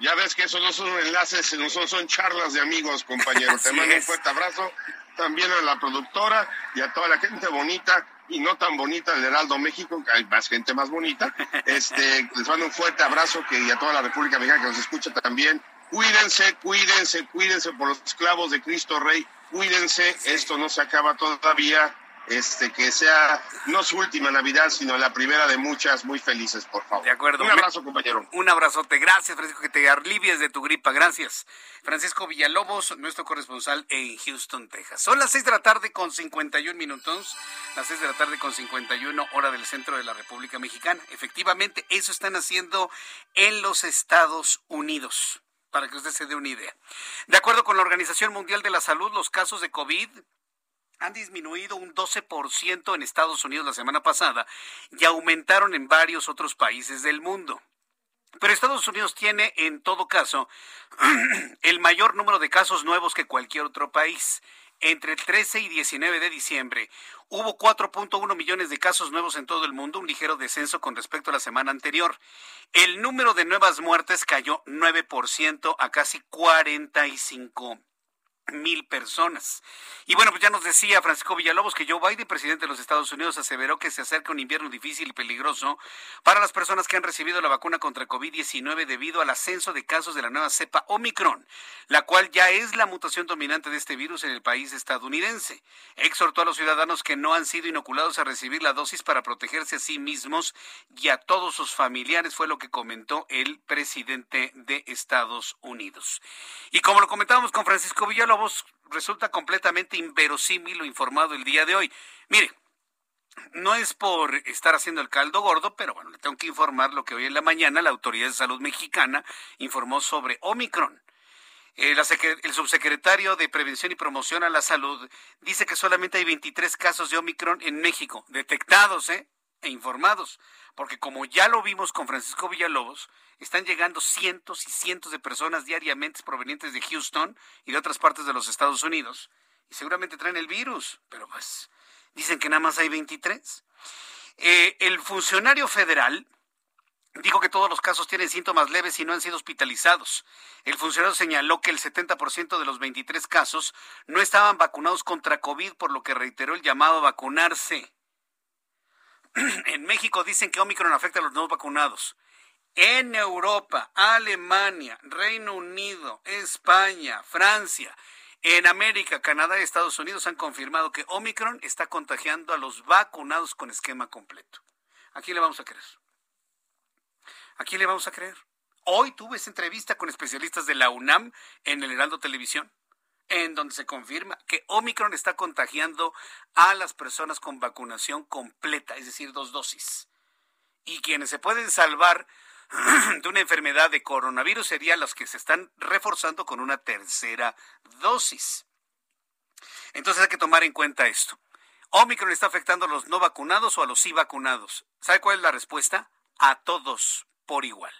Ya ves que eso no son enlaces, no son, son charlas de amigos, compañeros. Te mando un fuerte abrazo también a la productora y a toda la gente bonita y no tan bonita del Heraldo México, que hay más gente más bonita. Este, les mando un fuerte abrazo que y a toda la República Mexicana que nos escucha también. Cuídense, cuídense, cuídense por los esclavos de Cristo Rey. Cuídense, esto no se acaba todavía este, que sea no su última Navidad, sino la primera de muchas muy felices, por favor. De acuerdo. Un abrazo, compañero. Un abrazote. Gracias, Francisco, que te alivies de tu gripa. Gracias. Francisco Villalobos, nuestro corresponsal en Houston, Texas. Son las 6 de la tarde con 51 minutos. Las 6 de la tarde con 51 hora del centro de la República Mexicana. Efectivamente, eso están haciendo en los Estados Unidos para que usted se dé una idea. De acuerdo con la Organización Mundial de la Salud, los casos de COVID han disminuido un 12% en Estados Unidos la semana pasada y aumentaron en varios otros países del mundo. Pero Estados Unidos tiene, en todo caso, el mayor número de casos nuevos que cualquier otro país. Entre el 13 y 19 de diciembre hubo 4.1 millones de casos nuevos en todo el mundo, un ligero descenso con respecto a la semana anterior. El número de nuevas muertes cayó 9% a casi 45 mil personas. Y bueno, pues ya nos decía Francisco Villalobos que Joe Biden, presidente de los Estados Unidos, aseveró que se acerca un invierno difícil y peligroso para las personas que han recibido la vacuna contra COVID-19 debido al ascenso de casos de la nueva cepa Omicron, la cual ya es la mutación dominante de este virus en el país estadounidense. Exhortó a los ciudadanos que no han sido inoculados a recibir la dosis para protegerse a sí mismos y a todos sus familiares, fue lo que comentó el presidente de Estados Unidos. Y como lo comentábamos con Francisco Villalobos, resulta completamente inverosímil lo informado el día de hoy. Mire, no es por estar haciendo el caldo gordo, pero bueno, le tengo que informar lo que hoy en la mañana la Autoridad de Salud Mexicana informó sobre Omicron. Eh, el subsecretario de Prevención y Promoción a la Salud dice que solamente hay 23 casos de Omicron en México, detectados ¿eh? E informados, porque como ya lo vimos con Francisco Villalobos, están llegando cientos y cientos de personas diariamente provenientes de Houston y de otras partes de los Estados Unidos. Y seguramente traen el virus, pero pues dicen que nada más hay 23. Eh, el funcionario federal dijo que todos los casos tienen síntomas leves y no han sido hospitalizados. El funcionario señaló que el 70% de los 23 casos no estaban vacunados contra COVID, por lo que reiteró el llamado a vacunarse. en México dicen que Omicron afecta a los no vacunados. En Europa, Alemania, Reino Unido, España, Francia, en América, Canadá y Estados Unidos han confirmado que Omicron está contagiando a los vacunados con esquema completo. ¿A quién le vamos a creer? ¿A quién le vamos a creer? Hoy tuve esa entrevista con especialistas de la UNAM en el Heraldo Televisión, en donde se confirma que Omicron está contagiando a las personas con vacunación completa, es decir, dos dosis. Y quienes se pueden salvar de una enfermedad de coronavirus serían los que se están reforzando con una tercera dosis. Entonces hay que tomar en cuenta esto. ¿Omicron está afectando a los no vacunados o a los sí vacunados? ¿Sabe cuál es la respuesta? A todos por igual.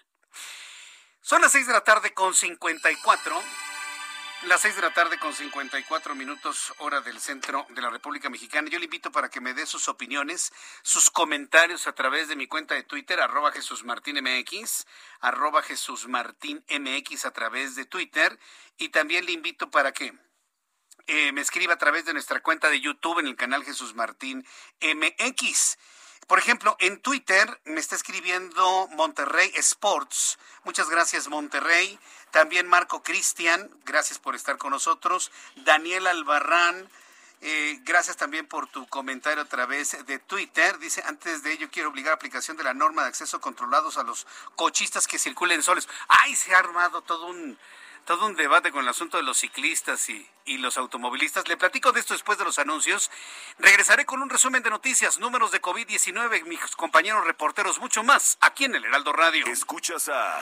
Son las 6 de la tarde con 54. Las 6 de la tarde con 54 minutos hora del centro de la República Mexicana. Yo le invito para que me dé sus opiniones, sus comentarios a través de mi cuenta de Twitter, arroba Jesús Martín MX, arroba Jesús Martín MX a través de Twitter. Y también le invito para que eh, me escriba a través de nuestra cuenta de YouTube en el canal Jesús Martín MX. Por ejemplo, en Twitter me está escribiendo Monterrey Sports. Muchas gracias, Monterrey. También Marco Cristian, gracias por estar con nosotros. Daniel Albarrán, eh, gracias también por tu comentario a través de Twitter. Dice, antes de ello quiero obligar a aplicación de la norma de acceso controlados a los cochistas que circulen solos. ¡Ay! Se ha armado todo un todo un debate con el asunto de los ciclistas y, y, los automovilistas. Le platico de esto después de los anuncios. Regresaré con un resumen de noticias, números de COVID-19, mis compañeros reporteros, mucho más aquí en el Heraldo Radio. Escuchas a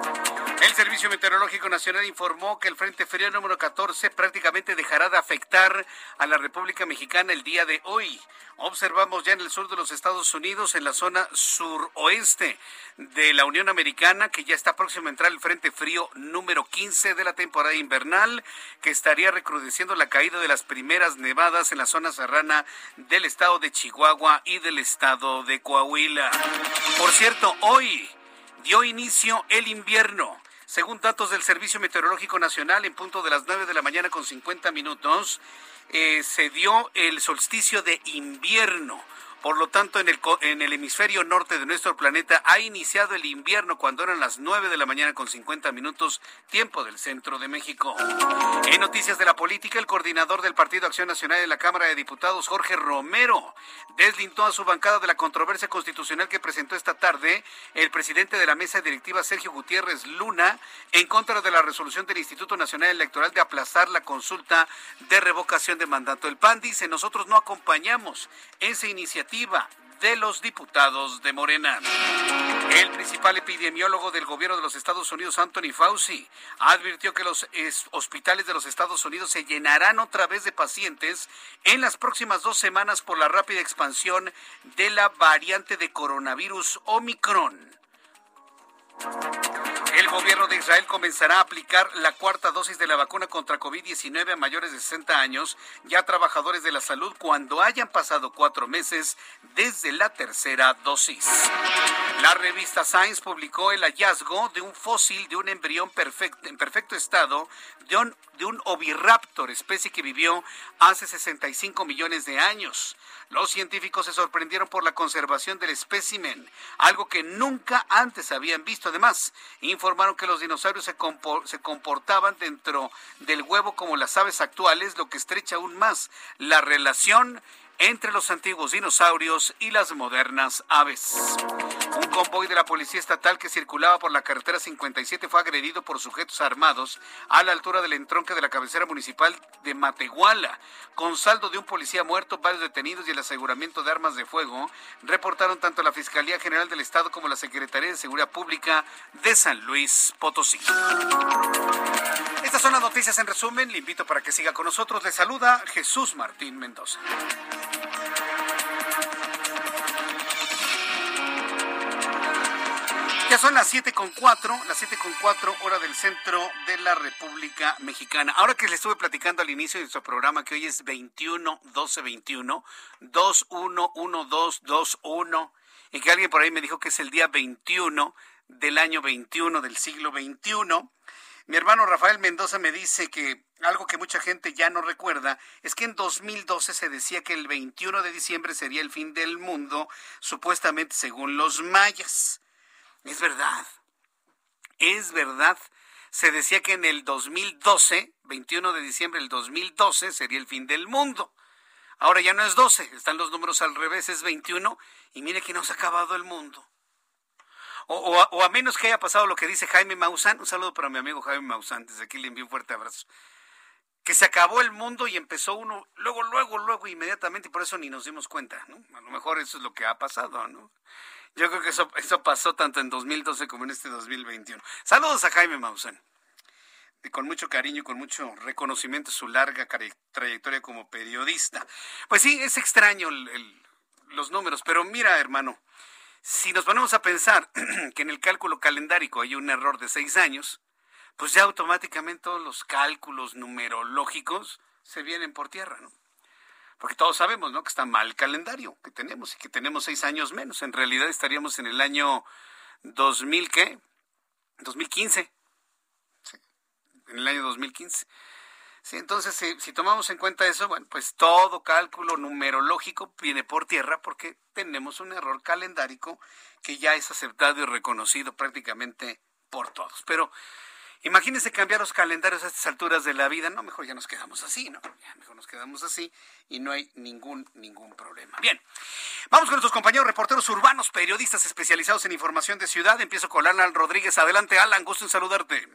El Servicio Meteorológico Nacional informó que el Frente Frío número 14 prácticamente dejará de afectar a la República Mexicana el día de hoy. Observamos ya en el sur de los Estados Unidos, en la zona suroeste de la Unión Americana, que ya está próximo a entrar el Frente Frío número 15 de la temporada invernal, que estaría recrudeciendo la caída de las primeras nevadas en la zona serrana del estado de Chihuahua y del estado de Coahuila. Por cierto, hoy dio inicio el invierno. Según datos del Servicio Meteorológico Nacional, en punto de las 9 de la mañana con 50 minutos, eh, se dio el solsticio de invierno. Por lo tanto, en el, en el hemisferio norte de nuestro planeta ha iniciado el invierno cuando eran las 9 de la mañana con 50 minutos, tiempo del centro de México. En noticias de la política, el coordinador del Partido Acción Nacional de la Cámara de Diputados, Jorge Romero, deslintó a su bancada de la controversia constitucional que presentó esta tarde el presidente de la mesa directiva, Sergio Gutiérrez Luna, en contra de la resolución del Instituto Nacional Electoral de aplazar la consulta de revocación de mandato. El PAN dice, nosotros no acompañamos esa iniciativa de los diputados de Morena. El principal epidemiólogo del gobierno de los Estados Unidos, Anthony Fauci, advirtió que los hospitales de los Estados Unidos se llenarán otra vez de pacientes en las próximas dos semanas por la rápida expansión de la variante de coronavirus Omicron. El gobierno de Israel comenzará a aplicar la cuarta dosis de la vacuna contra COVID-19 a mayores de 60 años y a trabajadores de la salud cuando hayan pasado cuatro meses desde la tercera dosis. La revista Science publicó el hallazgo de un fósil de un embrión perfecto, en perfecto estado de un, de un oviraptor, especie que vivió hace 65 millones de años. Los científicos se sorprendieron por la conservación del espécimen, algo que nunca antes habían visto. Además, informaron que los dinosaurios se, comportaban dentro del huevo como las aves actuales, lo que estrecha aún más la relación entre los antiguos dinosaurios y las modernas aves. Un convoy de la Policía Estatal que circulaba por la carretera 57 fue agredido por sujetos armados a la altura del entronque de la cabecera municipal de Matehuala. Con saldo de un policía muerto, varios detenidos y el aseguramiento de armas de fuego, reportaron tanto la Fiscalía General del Estado como la Secretaría de Seguridad Pública de San Luis Potosí. Estas son las noticias en resumen. Le invito para que siga con nosotros. Le saluda Jesús Martín Mendoza. Son las siete con cuatro, las siete con cuatro hora del centro de la República Mexicana. Ahora que le estuve platicando al inicio de nuestro programa que hoy es 21 12 21 21 12 21 y que alguien por ahí me dijo que es el día 21 del año 21 del siglo 21. Mi hermano Rafael Mendoza me dice que algo que mucha gente ya no recuerda es que en 2012 se decía que el 21 de diciembre sería el fin del mundo, supuestamente según los mayas. Es verdad, es verdad. Se decía que en el 2012, 21 de diciembre del 2012, sería el fin del mundo. Ahora ya no es 12, están los números al revés, es 21 y mire que no se ha acabado el mundo. O, a menos que haya pasado lo que dice Jaime Maussan, un saludo para mi amigo Jaime Maussan, desde aquí le envío un fuerte abrazo, que se acabó el mundo y empezó uno luego, luego, luego, inmediatamente y por eso ni nos dimos cuenta, ¿no? A lo mejor eso es lo que ha pasado, ¿no? Yo creo que eso, eso pasó tanto en 2012 como en este 2021. Saludos a Jaime Maussan. Y con mucho cariño y con mucho reconocimiento su larga trayectoria como periodista. Pues sí, es extraño los números, pero mira, hermano, si nos ponemos a pensar que en el cálculo calendárico hay un error de seis años, pues ya automáticamente todos los cálculos numerológicos se vienen por tierra, ¿no? Porque todos sabemos, ¿no? Que está mal el calendario que tenemos y que tenemos seis años menos. En realidad estaríamos en el año 2000, ¿qué? 2015. Sí, en el año 2015. Sí, entonces, si, tomamos en cuenta eso, bueno, pues todo cálculo numerológico viene por tierra porque tenemos un error calendárico que ya es aceptado y reconocido prácticamente por todos. Pero imagínense cambiar los calendarios a estas alturas de la vida, no, mejor ya nos quedamos así, ¿no? Ya mejor nos quedamos así y no hay ningún, ningún problema. Bien, vamos con nuestros compañeros reporteros urbanos, periodistas especializados en información de ciudad. Empiezo con Alan Rodríguez. Adelante, Alan, gusto en saludarte.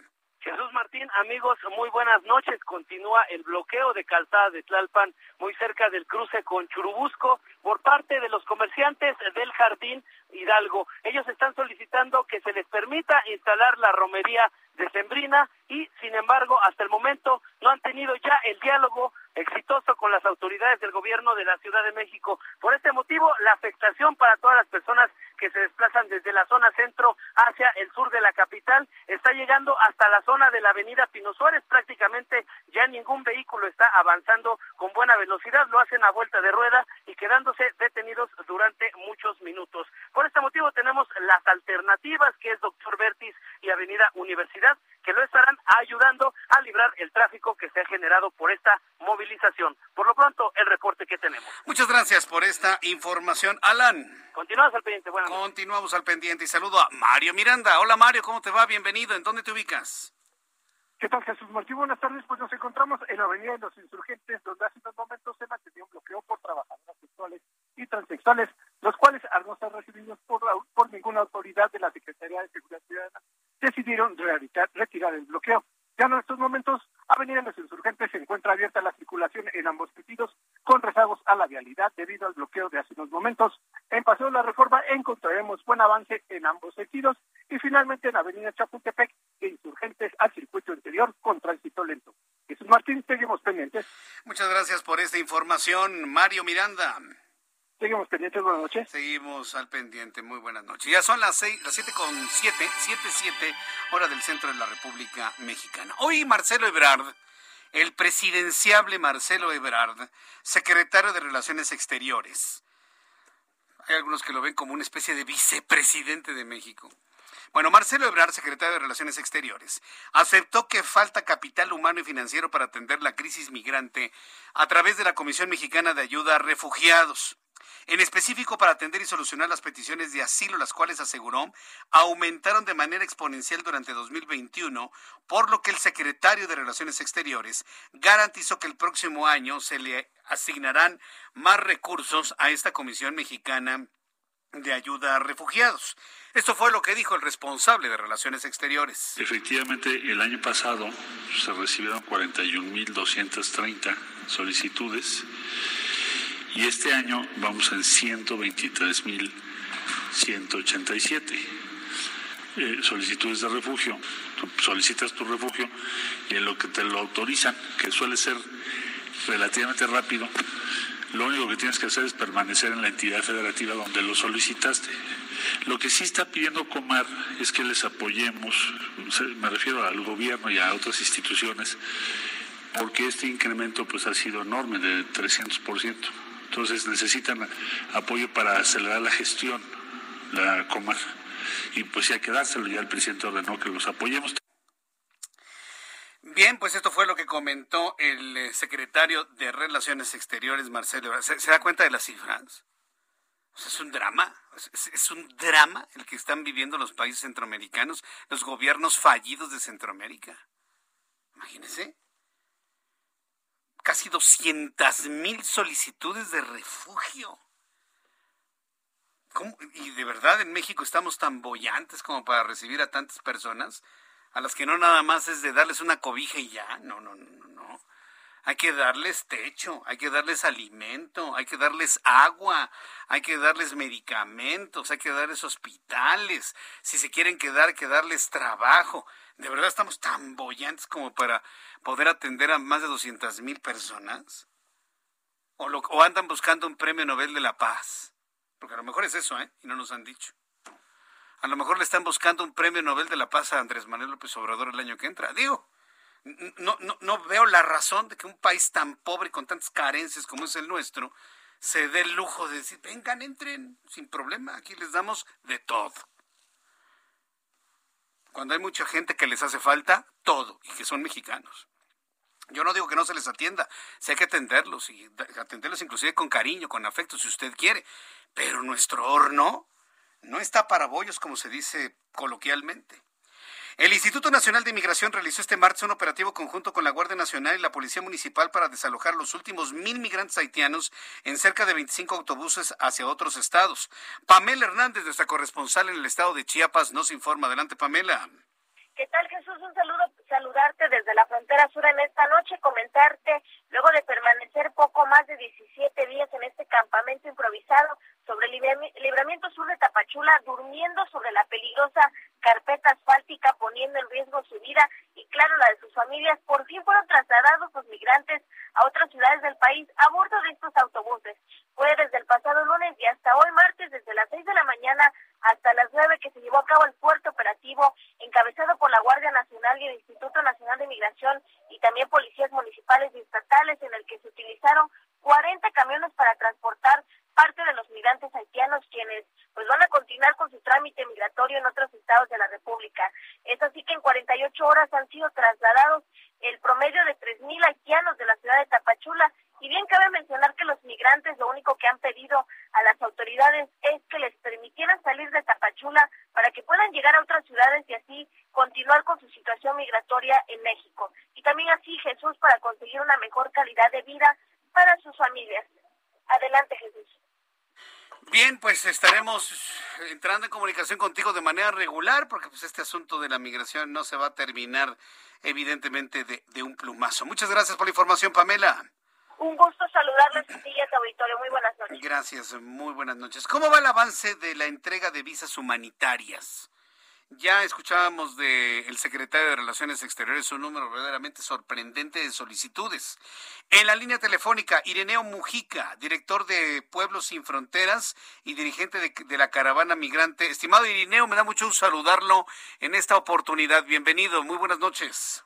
Jesús Martín, amigos, muy buenas noches. Continúa el bloqueo de calzada de Tlalpan, muy cerca del cruce con Churubusco, por parte de los comerciantes del Jardín Hidalgo. Ellos están solicitando que se les permita instalar la romería de Sembrina y, sin embargo, hasta el momento no han tenido ya el diálogo exitoso con las autoridades del gobierno de la Ciudad de México. Por este motivo, la afectación para todas las personas que se desplazan desde la zona centro hacia el sur de la capital está llegando hasta la zona de la avenida Pino Suárez. Prácticamente ya ningún vehículo está avanzando con buena velocidad, lo hacen a vuelta de rueda y quedándose detenidos durante muchos minutos. Por este motivo tenemos las alternativas que es Doctor Vertis y Avenida Universidad que lo estarán ayudando a librar el tráfico que se ha generado por esta movilización. Por lo pronto, el reporte que tenemos. Muchas gracias por esta información, Alan. Continuamos al pendiente. Continuamos al pendiente y saludo a Mario Miranda. Hola Mario, ¿cómo te va? Bienvenido. ¿En dónde te ubicas? ¿Qué tal, Jesús Martín? Buenas tardes. Pues nos encontramos en la Avenida de los Insurgentes, donde hace unos momentos se mantenía un bloqueo por trabajadoras sexuales y transexuales, los cuales, al no ser recibidos por, por ninguna autoridad de la Secretaría de Seguridad Ciudadana, decidieron retirar el bloqueo. Ya en estos momentos, Avenida de los Insurgentes se encuentra abierta la circulación en ambos sentidos, con rezagos a la vialidad debido al bloqueo de hace unos momentos. En Paseo de la Reforma encontraremos buen avance en ambos sentidos y finalmente en Avenida Chapultepec de Insurgentes al circuito interior con tránsito lento. Jesús Martín, seguimos pendientes. Muchas gracias por esta información, Mario Miranda. Seguimos pendientes, buenas noches. Seguimos al pendiente, muy buenas noches. Ya son las seis, las siete con siete, siete, siete, hora del centro de la República Mexicana. Hoy Marcelo Ebrard, el presidenciable Marcelo Ebrard, secretario de Relaciones Exteriores. Hay algunos que lo ven como una especie de vicepresidente de México. Bueno, Marcelo Ebrard, secretario de Relaciones Exteriores, aceptó que falta capital humano y financiero para atender la crisis migrante a través de la Comisión Mexicana de Ayuda a Refugiados en específico para atender y solucionar las peticiones de asilo, las cuales aseguró aumentaron de manera exponencial durante 2021, por lo que el secretario de Relaciones Exteriores garantizó que el próximo año se le asignarán más recursos a esta Comisión Mexicana de Ayuda a Refugiados. Esto fue lo que dijo el responsable de Relaciones Exteriores. Efectivamente, el año pasado se recibieron 41.230 solicitudes y este año vamos en 123.187 eh, solicitudes de refugio. Tú solicitas tu refugio y en lo que te lo autorizan, que suele ser relativamente rápido, lo único que tienes que hacer es permanecer en la entidad federativa donde lo solicitaste. Lo que sí está pidiendo Comar es que les apoyemos, me refiero al gobierno y a otras instituciones, porque este incremento pues ha sido enorme de 300%. Entonces necesitan apoyo para acelerar la gestión, la Comar. Y pues si hay que dárselo, ya el presidente ordenó que los apoyemos. Bien, pues esto fue lo que comentó el eh, secretario de Relaciones Exteriores, Marcelo. ¿Se, da cuenta de las cifras? es un drama, es, un drama el que están viviendo los países centroamericanos, los gobiernos fallidos de Centroamérica. Imagínense. Casi 200 mil solicitudes de refugio. Y de verdad en México estamos tan bollantes como para recibir a tantas personas a las que no nada más es de darles una cobija y ya. No, no, no, no. Hay que darles techo, hay que darles alimento, hay que darles agua, hay que darles medicamentos, hay que darles hospitales. Si se quieren quedar, que darles trabajo. ¿De verdad estamos tan bollantes como para poder atender a más de 200 mil personas? O, o andan buscando un premio Nobel de la Paz. Porque a lo mejor es eso, ¿eh? Y no nos han dicho. A lo mejor le están buscando un premio Nobel de la Paz a Andrés Manuel López Obrador el año que entra. Digo, no, no, no veo la razón de que un país tan pobre con tantas carencias como es el nuestro se dé el lujo de decir, vengan, entren, sin problema, aquí les damos de todo. Cuando hay mucha gente que les hace falta todo y que son mexicanos. Yo no digo que no se les atienda, hay que atenderlos y atenderlos inclusive con cariño, con afecto, si usted quiere. Pero nuestro horno no está para bollos, como se dice coloquialmente. El Instituto Nacional de Inmigración realizó este martes un operativo conjunto con la Guardia Nacional y la Policía Municipal para desalojar los últimos mil migrantes haitianos en cerca de 25 autobuses hacia otros estados. Pamela Hernández, nuestra corresponsal en el estado de Chiapas, nos informa. Adelante, Pamela. ¿Qué tal, Jesús? Un saludo, saludarte desde la frontera sur en esta noche, comentarte, luego de permanecer poco más de 17 días en este campamento improvisado sobre el libramiento sur de Tapachula, durmiendo sobre la peligrosa carpeta asfáltica, poniendo en riesgo su vida y, claro, la de sus familias, por fin fueron trasladados los migrantes a otras ciudades del país a bordo de estos autobuses. Fue desde el pasado lunes y hasta hoy martes, desde las 6 de la mañana hasta las 9 que se llevó a cabo el fuerte operativo encabezado por la Guardia Nacional y el Instituto Nacional de Migración y también policías municipales y estatales en el que se utilizaron 40 camiones para transportar parte de los migrantes haitianos quienes pues van a continuar con su trámite migratorio en otros estados de la República. Es así que en 48 horas han sido trasladados el promedio de 3.000 haitianos de la ciudad de Tapachula y bien cabe mencionar que los migrantes lo único que han pedido a las autoridades es que les permitieran salir de Tapachula para que puedan llegar a otras ciudades y así continuar con su situación migratoria en México. Y también así Jesús para conseguir una mejor calidad de vida para sus familias. Adelante Jesús. Bien, pues estaremos entrando en comunicación contigo de manera regular porque pues este asunto de la migración no se va a terminar evidentemente de, de un plumazo. Muchas gracias por la información, Pamela. Un gusto saludarles a ti y a auditorio. Muy buenas noches. Gracias, muy buenas noches. ¿Cómo va el avance de la entrega de visas humanitarias? Ya escuchábamos del secretario de Relaciones Exteriores un número verdaderamente sorprendente de solicitudes. En la línea telefónica, Ireneo Mujica, director de Pueblos Sin Fronteras y dirigente de, de la caravana migrante. Estimado Ireneo, me da mucho gusto saludarlo en esta oportunidad. Bienvenido, muy buenas noches.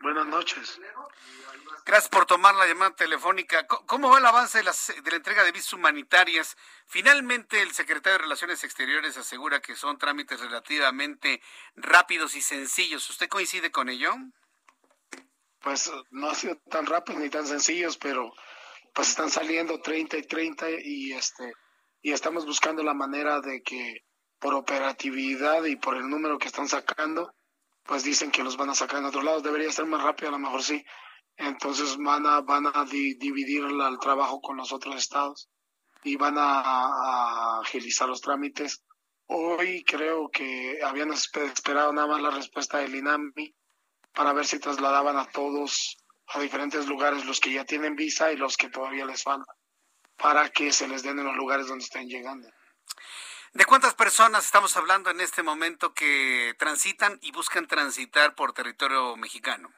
Buenas noches. Gracias por tomar la llamada telefónica. ¿Cómo va el avance de, la entrega de visas humanitarias? Finalmente, el secretario de Relaciones Exteriores asegura que son trámites relativamente rápidos y sencillos. ¿Usted coincide con ello? Pues no ha sido tan rápido ni tan sencillos, pero pues están saliendo 30 y 30 y este y estamos buscando la manera de que por operatividad y por el número que están sacando, pues dicen que los van a sacar en otro lado. Debería ser más rápido, a lo mejor sí entonces van a, van a dividir el trabajo con los otros estados y van a, agilizar los trámites. Hoy creo que habían esperado nada más la respuesta del INAMI para ver si trasladaban a todos a diferentes lugares, los que ya tienen visa y los que todavía les falta, para que se les den en los lugares donde estén llegando. ¿De cuántas personas estamos hablando en este momento que transitan y buscan transitar por territorio mexicano?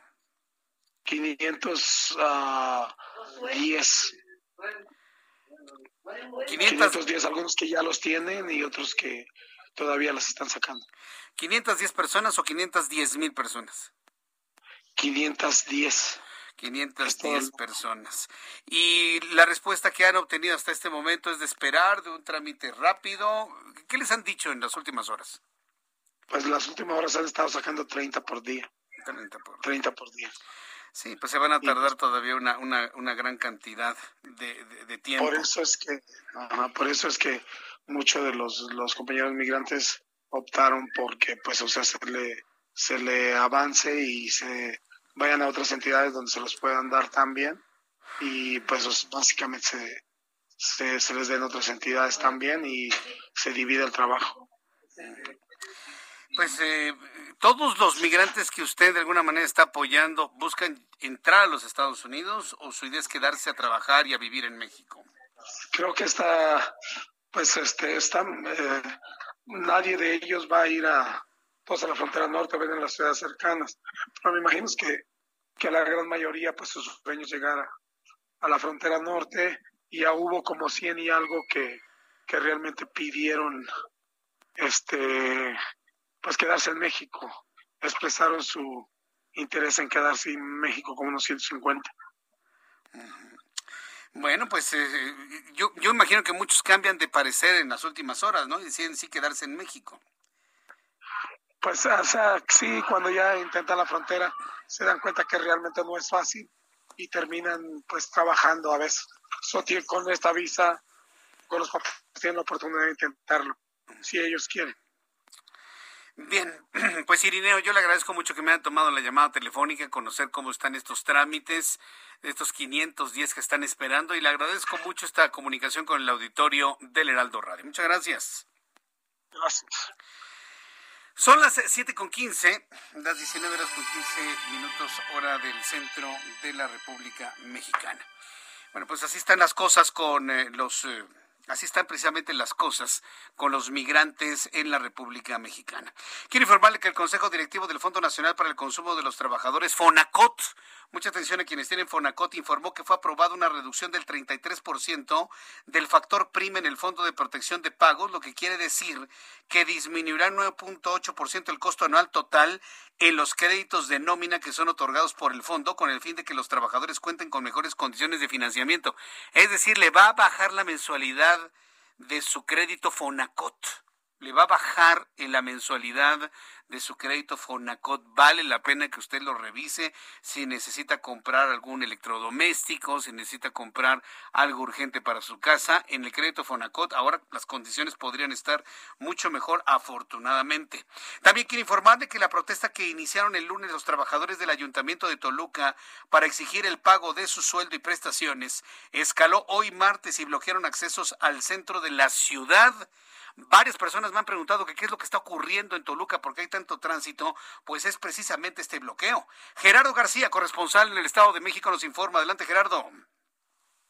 510. 510, algunos que ya los tienen y otros que todavía las están sacando. ¿510 personas o 510 mil personas? 510. 510 personas. Y la respuesta que han obtenido hasta este momento es de esperar, de un trámite rápido. ¿Qué les han dicho en las últimas horas? Pues las últimas horas han estado sacando 30 por día. 30 por, 30 por día. Sí, pues se van a tardar todavía una, una, una gran cantidad de, de, tiempo. Por eso es que, por eso es que muchos de los, los compañeros migrantes optaron porque, pues, o sea, se le, se le avance y se vayan a otras entidades donde se los puedan dar también y, pues, básicamente se, se, se les den otras entidades también y se divide el trabajo. Pues eh, todos los migrantes que usted de alguna manera está apoyando buscan entrar a los Estados Unidos o su idea es quedarse a trabajar y a vivir en México. Creo que está, pues este, están, eh, nadie de ellos va a ir a, pues a la frontera norte, a ver en las ciudades cercanas. Pero me imagino que, que la gran mayoría, pues sus sueños llegar a, a la frontera norte y ya hubo como 100 y algo que, que realmente pidieron este pues quedarse en México. Expresaron su interés en quedarse en México como unos 150. Bueno, pues eh, yo, yo imagino que muchos cambian de parecer en las últimas horas, ¿no? Y deciden sí quedarse en México. Pues, o sea, sí, cuando ya intentan la frontera, se dan cuenta que realmente no es fácil y terminan pues trabajando a veces. Con esta visa, con los papás tienen la oportunidad de intentarlo, si ellos quieren. Bien, pues Irineo, yo le agradezco mucho que me hayan tomado la llamada telefónica, conocer cómo están estos trámites, estos 510 que están esperando y le agradezco mucho esta comunicación con el auditorio del Heraldo Radio. Muchas gracias. Gracias. Son las 7 con 15, las 19 horas con 15 minutos hora del centro de la República Mexicana. Bueno, pues así están las cosas con eh, los... Eh, Así están precisamente las cosas con los migrantes en la República Mexicana. Quiero informarle que el Consejo Directivo del Fondo Nacional para el Consumo de los Trabajadores, FONACOT, mucha atención a quienes tienen FONACOT, informó que fue aprobada una reducción del 33% del factor PRIME en el Fondo de Protección de Pagos, lo que quiere decir que disminuirá 9.8% el costo anual total en los créditos de nómina que son otorgados por el fondo con el fin de que los trabajadores cuenten con mejores condiciones de financiamiento. Es decir, le va a bajar la mensualidad de su crédito Fonacot. Le va a bajar en la mensualidad de su crédito Fonacot. Vale la pena que usted lo revise si necesita comprar algún electrodoméstico, si necesita comprar algo urgente para su casa. En el crédito Fonacot ahora las condiciones podrían estar mucho mejor afortunadamente. También quiero informarle que la protesta que iniciaron el lunes los trabajadores del Ayuntamiento de Toluca para exigir el pago de su sueldo y prestaciones escaló hoy martes y bloquearon accesos al centro de la ciudad. Varias personas me han preguntado qué es lo que está ocurriendo en Toluca, porque hay tanto tránsito, pues es precisamente este bloqueo. Gerardo García, corresponsal en el Estado de México, nos informa. Adelante, Gerardo.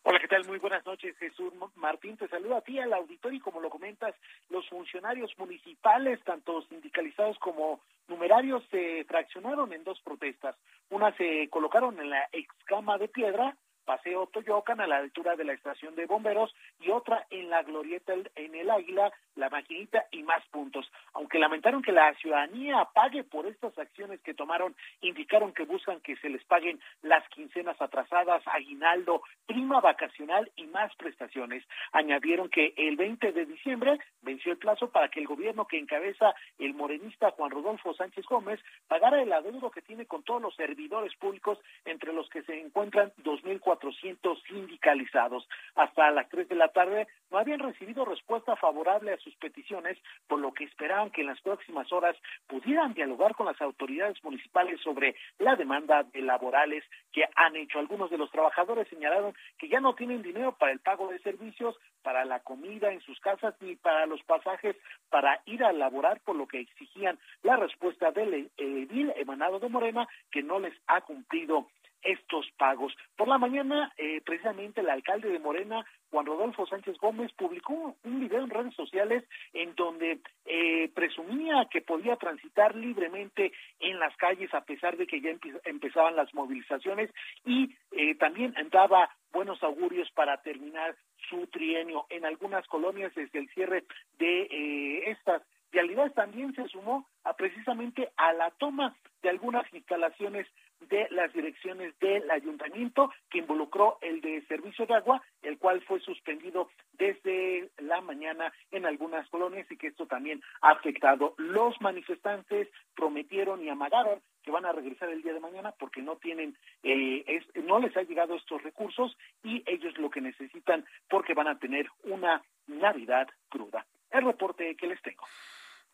Hola, ¿qué tal? Muy buenas noches, Jesús Martín. Te saludo a ti, al auditorio, y como lo comentas, los funcionarios municipales, tanto sindicalizados como numerarios, se fraccionaron en dos protestas. Una se colocaron en la excama de piedra Paseo Toyocan a la altura de la estación de bomberos y otra en la glorieta en el Águila, la maquinita y más puntos. Aunque lamentaron que la ciudadanía pague por estas acciones que tomaron, indicaron que buscan que se les paguen las quincenas atrasadas, aguinaldo, prima vacacional y más prestaciones. Añadieron que el 20 de diciembre venció el plazo para que el gobierno que encabeza el morenista Juan Rodolfo Sánchez Gómez pagara el adeudo que tiene con todos los servidores públicos, entre los que se encuentran 2.400 400 sindicalizados. Hasta las 3 de la tarde no habían recibido respuesta favorable a sus peticiones, por lo que esperaban que en las próximas horas pudieran dialogar con las autoridades municipales sobre la demanda de laborales que han hecho. Algunos de los trabajadores señalaron que ya no tienen dinero para el pago de servicios, para la comida en sus casas ni para los pasajes para ir a laborar, por lo que exigían la respuesta del edil emanado de Morena que no les ha cumplido estos pagos. Por la mañana, eh, precisamente el alcalde de Morena, Juan Rodolfo Sánchez Gómez, publicó un video en redes sociales en donde eh, presumía que podía transitar libremente en las calles a pesar de que ya empezaban las movilizaciones y eh, también daba buenos augurios para terminar su trienio. En algunas colonias, desde el cierre de eh, estas vialidades, también se sumó a precisamente a la toma de algunas instalaciones de las direcciones del ayuntamiento que involucró el de servicio de agua, el cual fue suspendido desde la mañana en algunas colonias y que esto también ha afectado. Los manifestantes prometieron y amagaron que van a regresar el día de mañana porque no tienen, eh, no les ha llegado estos recursos y ellos lo que necesitan porque van a tener una Navidad cruda. El reporte que les tengo.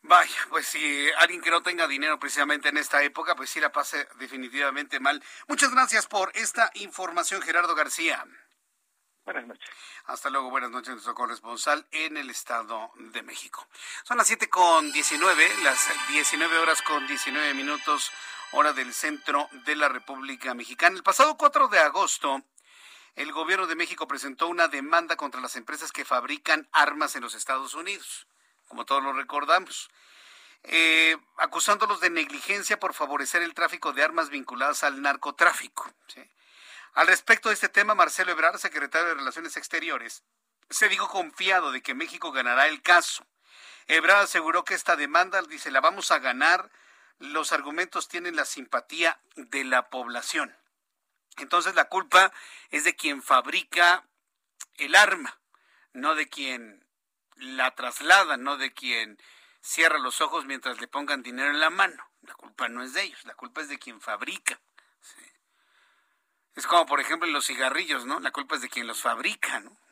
Vaya, pues si alguien que no tenga dinero precisamente en esta época, pues sí la pase definitivamente mal. Muchas gracias por esta información, Gerardo García. Buenas noches. Hasta luego, buenas noches, nuestro corresponsal en el Estado de México. Son las siete con 19, las 19 horas con 19 minutos, hora del centro de la República Mexicana. El pasado 4 de agosto, el gobierno de México presentó una demanda contra las empresas que fabrican armas en los Estados Unidos como todos lo recordamos, eh, acusándolos de negligencia por favorecer el tráfico de armas vinculadas al narcotráfico. Al respecto de este tema, Marcelo Ebrard, secretario de Relaciones Exteriores, se dijo confiado de que México ganará el caso. Ebrard aseguró que esta demanda, dice, la vamos a ganar, los argumentos tienen la simpatía de la población. Entonces la culpa es de quien fabrica el arma, no de quien la trasladan, no de quien cierra los ojos mientras le pongan dinero en la mano. La culpa no es de ellos, la culpa es de quien fabrica. Es como, por ejemplo, los cigarrillos, ¿no? La culpa es de quien los fabrica, ¿no?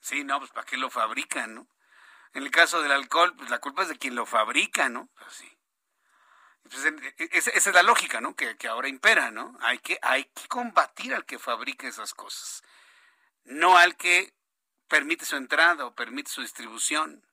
Sí, no, pues ¿para qué lo fabrican, no? En el caso del alcohol, pues la culpa es de quien lo fabrica, ¿no? Pues sí. Pues, e, e, esa es la lógica, ¿no? Que, que, ahora impera, ¿no? Hay que, hay que combatir al que fabrica esas cosas, no al que permite su entrada o permite su distribución.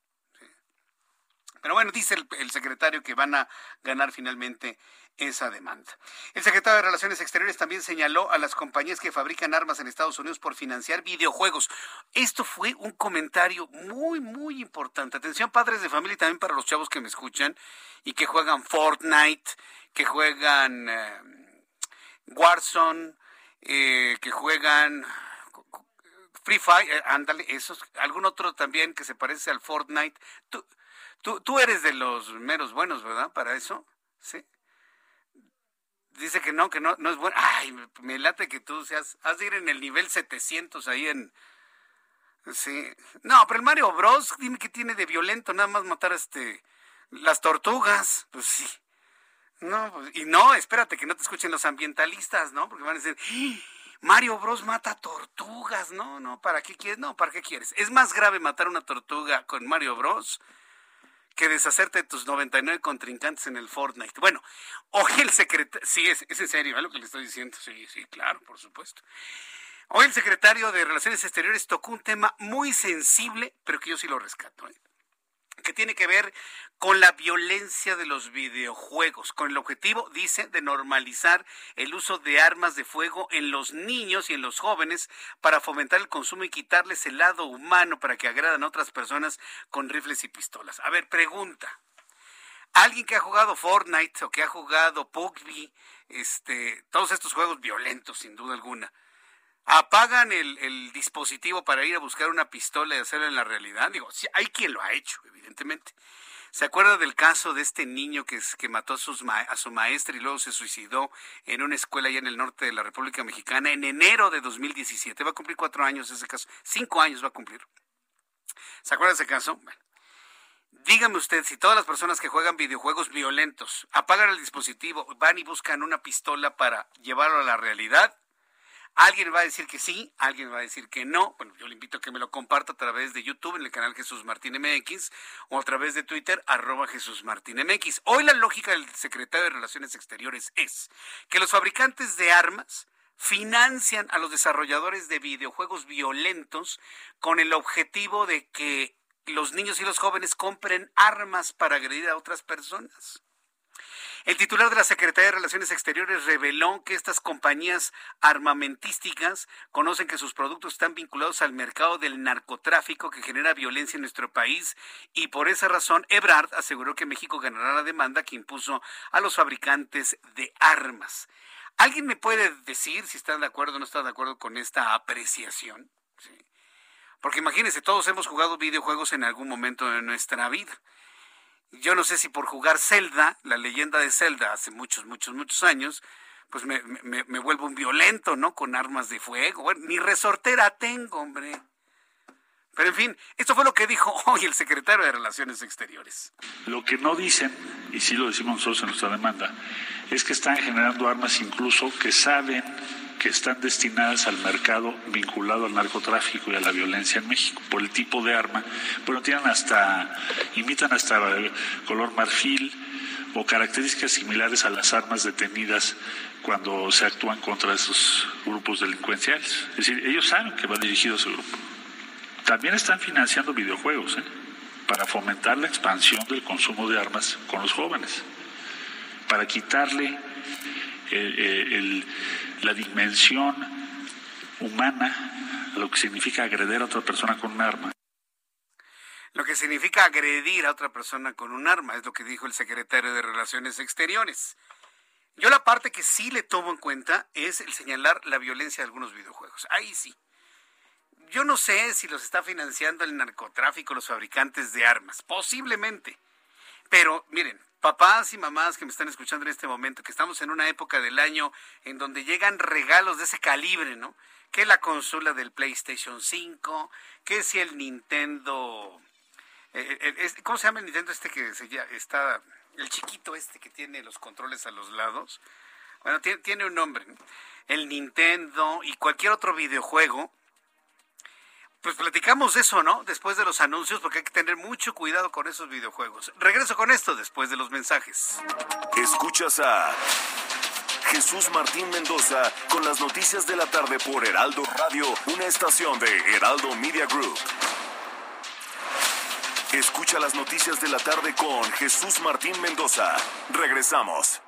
Pero bueno, dice el, secretario que van a ganar finalmente esa demanda. El secretario de Relaciones Exteriores también señaló a las compañías que fabrican armas en Estados Unidos por financiar videojuegos. Esto fue un comentario muy, muy importante. Atención, padres de familia y también para los chavos que me escuchan y que juegan Fortnite, que juegan eh, Warzone, eh, que juegan Free Fire, eh, ándale, esos, algún otro también que se parece al Fortnite. Tú, tú, tú eres de los meros buenos, ¿verdad? Para eso, ¿sí? Dice que no, que no, no es bueno. Ay, me, late que tú seas, has de ir en el nivel 700 ahí en... Sí. No, pero el Mario Bros, dime qué tiene de violento, nada más matar este las tortugas. Pues sí. No, pues, y no, espérate que no te escuchen los ambientalistas, ¿no? Porque van a decir, Mario Bros mata tortugas. No, no, ¿para qué quieres? No, ¿para qué quieres? Es más grave matar una tortuga con Mario Bros que deshacerte de tus 99 contrincantes en el Fortnite. Bueno, hoy el secretario, sí, es, es en serio, ¿eh? lo que le estoy diciendo, sí, sí, claro, por supuesto. Hoy el secretario de Relaciones Exteriores tocó un tema muy sensible, pero que yo sí lo rescato. ¿eh? Que tiene que ver con la violencia de los videojuegos, con el objetivo, dice, de normalizar el uso de armas de fuego en los niños y en los jóvenes para fomentar el consumo y quitarles el lado humano para que agradan a otras personas con rifles y pistolas. A ver, pregunta. Alguien que ha jugado Fortnite o que ha jugado PUBG, este, todos estos juegos violentos, sin duda alguna, apagan el, dispositivo para ir a buscar una pistola y hacerlo en la realidad. Digo, sí, hay quien lo ha hecho, evidentemente. ¿Se acuerda del caso de este niño que, que mató a, sus a, su maestra y luego se suicidó en una escuela allá en el norte de la República Mexicana en enero de 2017? Va a cumplir cuatro años ese caso. Cinco años va a cumplir. ¿Se acuerda de ese caso? Bueno, dígame usted si todas las personas que juegan videojuegos violentos apagan el dispositivo, van y buscan una pistola para llevarlo a la realidad, Alguien va a decir que sí, alguien va a decir que no. Bueno, yo le invito a que me lo comparta a través de YouTube en el canal Jesús Martín MX o a través de Twitter arroba Jesús Martín MX. Hoy la lógica del secretario de Relaciones Exteriores es que los fabricantes de armas financian a los desarrolladores de videojuegos violentos con el objetivo de que los niños y los jóvenes compren armas para agredir a otras personas. El titular de la Secretaría de Relaciones Exteriores reveló que estas compañías armamentísticas conocen que sus productos están vinculados al mercado del narcotráfico que genera violencia en nuestro país y por esa razón Ebrard aseguró que México ganará la demanda que impuso a los fabricantes de armas. ¿Alguien me puede decir si están de acuerdo o no están de acuerdo con esta apreciación? Porque imagínense, todos hemos jugado videojuegos en algún momento de nuestra vida. Yo no sé si por jugar Zelda, la leyenda de Zelda, hace muchos, muchos, muchos años, pues me, me, vuelvo un violento, ¿no? Con armas de fuego. Bueno, ni resortera tengo, hombre. Pero en fin, esto fue lo que dijo hoy el secretario de Relaciones Exteriores. Lo que no dicen, y sí lo decimos nosotros en nuestra demanda, es que están generando armas incluso que saben que están destinadas al mercado vinculado al narcotráfico y a la violencia en México, por el tipo de arma. Bueno, tienen hasta, imitan hasta color marfil o características similares a las armas detenidas cuando se actúan contra esos grupos delincuenciales. Es decir, ellos saben que va dirigido a ese grupo. También están financiando videojuegos ¿eh? para fomentar la expansión del consumo de armas con los jóvenes, para quitarle el la dimensión humana, lo que significa agredir a otra persona con un arma. Lo que significa agredir a otra persona con un arma, es lo que dijo el secretario de Relaciones Exteriores. Yo la parte que sí le tomo en cuenta es el señalar la violencia de algunos videojuegos. Ahí sí. Yo no sé si los está financiando el narcotráfico, los fabricantes de armas. Posiblemente. Pero miren, papás y mamás que me están escuchando en este momento, que estamos en una época del año en donde llegan regalos de ese calibre, ¿no? Que la consola del PlayStation 5, que si el Nintendo... Eh, eh, ¿Cómo se llama el Nintendo este que se está... El chiquito este que tiene los controles a los lados? Bueno, tiene un nombre. El Nintendo y cualquier otro videojuego pues platicamos eso, ¿no? Después de los anuncios, porque hay que tener mucho cuidado con esos videojuegos. Regreso con esto después de los mensajes. Escuchas a Jesús Martín Mendoza con las noticias de la tarde por Heraldo Radio, una estación de Heraldo Media Group. Escucha las noticias de la tarde con Jesús Martín Mendoza. Regresamos.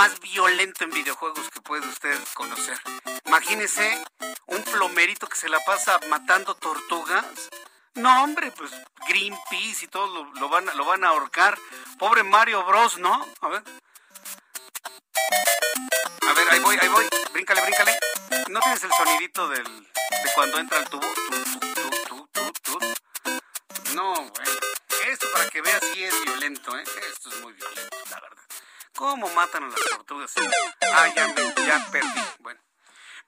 Más violento en videojuegos que puede usted conocer. Imagínese un plomerito que se la pasa matando tortugas. No, hombre, pues Greenpeace y todo lo, van, lo van a ahorcar. Pobre Mario Bros, ¿no? A ver. A ver, ahí voy, ahí voy. Bríncale, bríncale. ¿No tienes el sonidito del, de cuando entra el tubo? no, bueno. Esto para que veas si es violento, ¿eh? Esto es muy violento. ¿Cómo matan a las tortugas? Ah, ya, me, ya perdí. Bueno.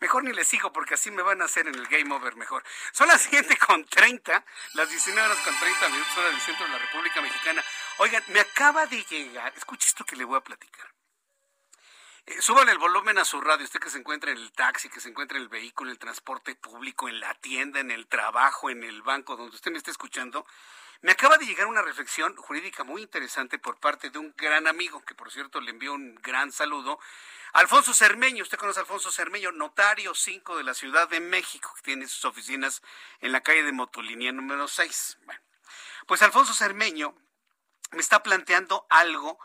Mejor ni les sigo porque así me van a hacer en el game over mejor. Son las 7 con 30, las 19 horas con 30 minutos hora del centro de la República Mexicana. Oigan, me acaba de llegar, escuche esto que le voy a platicar. Eh, súbale el volumen a su radio, usted que se encuentra en el taxi, que se encuentra en el vehículo, en el transporte público, en la tienda, en el trabajo, en el banco, donde usted me esté escuchando. Me acaba de llegar una reflexión jurídica muy interesante por parte de un gran amigo, que por cierto le envió un gran saludo. Alfonso Cermeño, usted conoce a Alfonso Cermeño, notario 5 de la Ciudad de México, que tiene sus oficinas en la calle de Motolinía número 6. Bueno, pues Alfonso Cermeño me está planteando algo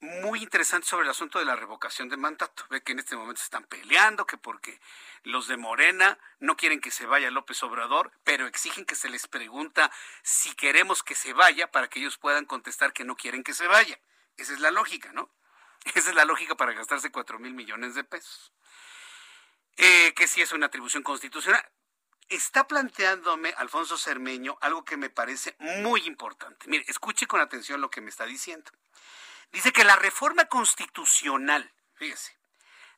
muy interesante sobre el asunto de la revocación de mandato. Ve que en este momento se están peleando, que porque los de Morena no quieren que se vaya López Obrador, pero exigen que se les pregunta si queremos que se vaya para que ellos puedan contestar que no quieren que se vaya. Esa es la lógica, ¿no? Esa es la lógica para gastarse cuatro mil millones de pesos. Eh, que si es una atribución constitucional. Está planteándome Alfonso Cermeño algo que me parece muy importante. Mire, escuche con atención lo que me está diciendo. Dice que la reforma constitucional, fíjese,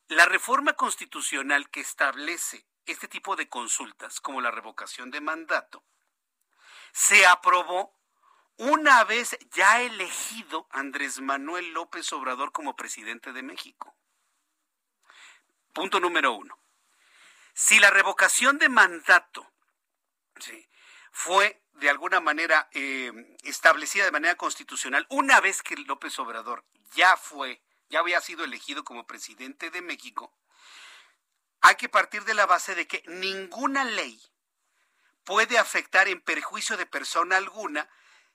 la reforma constitucional que establece este tipo de consultas, como la revocación de mandato, se aprobó una vez ya elegido Andrés Manuel López Obrador como presidente de México. Punto número uno. Si la revocación de mandato fue de alguna manera eh, establecida de manera constitucional, una vez que López Obrador ya fue, ya había sido elegido como presidente de México, hay que partir de la base de que ninguna ley puede afectar en perjuicio de persona alguna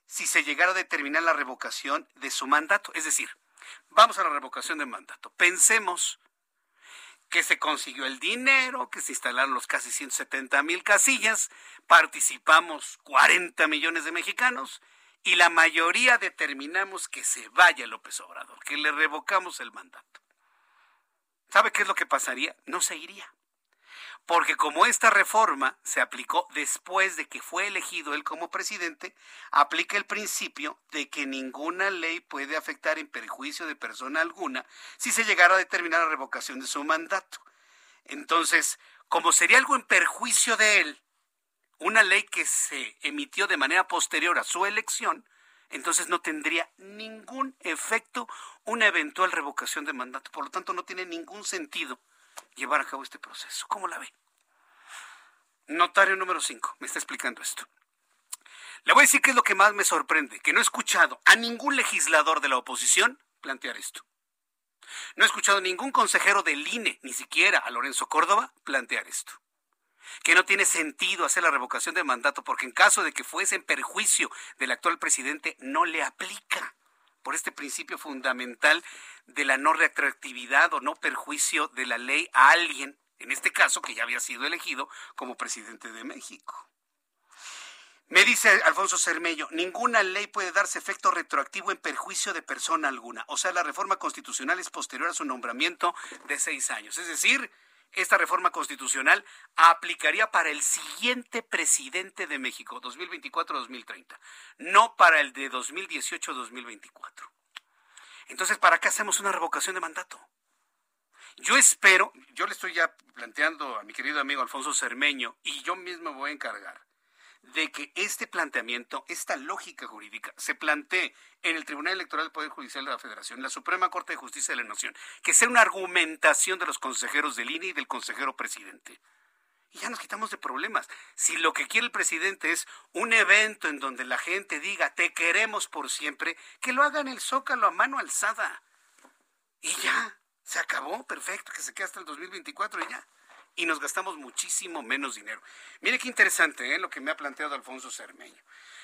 si se llegara a determinar la revocación de su mandato. Es decir, vamos a la revocación de mandato. Pensemos que se consiguió el dinero, que se instalaron los casi 170 mil casillas, participamos 40 millones de mexicanos y la mayoría determinamos que se vaya López Obrador, que le revocamos el mandato. ¿Sabe qué es lo que pasaría? No se iría. Porque como esta reforma se aplicó después de que fue elegido él como presidente, aplica el principio de que ninguna ley puede afectar en perjuicio de persona alguna si se llegara a determinar la revocación de su mandato. Entonces, como sería algo en perjuicio de él, una ley que se emitió de manera posterior a su elección, entonces no tendría ningún efecto una eventual revocación de mandato. Por lo tanto, no tiene ningún sentido llevar a cabo este proceso. ¿Cómo la ve? Notario número 5, me está explicando esto. Le voy a decir qué es lo que más me sorprende, que no he escuchado a ningún legislador de la oposición plantear esto. No he escuchado a ningún consejero del INE, ni siquiera a Lorenzo Córdoba, plantear esto que no tiene sentido hacer la revocación de mandato porque en caso de que fuese en perjuicio del actual presidente no le aplica por este principio fundamental de la no retroactividad o no perjuicio de la ley a alguien, en este caso que ya había sido elegido como presidente de México. Me dice Alfonso Cermello, ninguna ley puede darse efecto retroactivo en perjuicio de persona alguna. O sea, la reforma constitucional es posterior a su nombramiento de seis años. Es decir, esta reforma constitucional aplicaría para el siguiente presidente de México, 2024-2030, no para el de 2018-2024. Entonces, ¿para qué hacemos una revocación de mandato? Yo espero, yo le estoy ya planteando a mi querido amigo Alfonso Cermeño y yo mismo voy a encargar de que este planteamiento, esta lógica jurídica, se plantee en el Tribunal Electoral del Poder Judicial de la Federación, la Suprema Corte de Justicia de la Nación, que sea una argumentación de los consejeros del INE y del consejero presidente. Y ya nos quitamos de problemas. Si lo que quiere el presidente es un evento en donde la gente diga te queremos por siempre, que lo haga en el zócalo a mano alzada. Y ya, se acabó, perfecto, que se quede hasta el 2024 y ya y nos gastamos muchísimo menos dinero. Mire qué interesante ¿eh? lo que me ha planteado Alfonso Cermeño.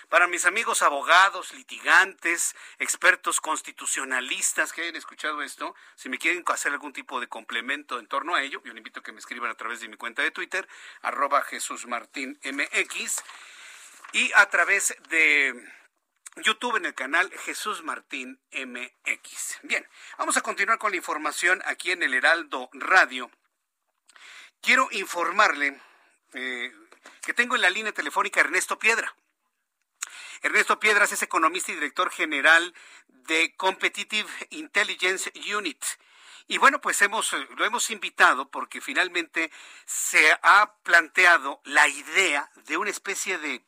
Para mis amigos abogados, litigantes, expertos constitucionalistas que hayan escuchado esto, si me quieren hacer algún tipo de complemento en torno a ello, yo les invito a que me escriban a través de mi cuenta de Twitter, arroba Jesús y a través de YouTube en el canal Jesús Martín MX. Bien, vamos a continuar con la información aquí en el Heraldo Radio. Quiero informarle eh, que tengo en la línea telefónica Ernesto Piedra. Ernesto Piedras es economista y director general de Competitive Intelligence Unit. Y bueno, pues hemos, lo hemos invitado porque finalmente se ha planteado la idea de una especie de,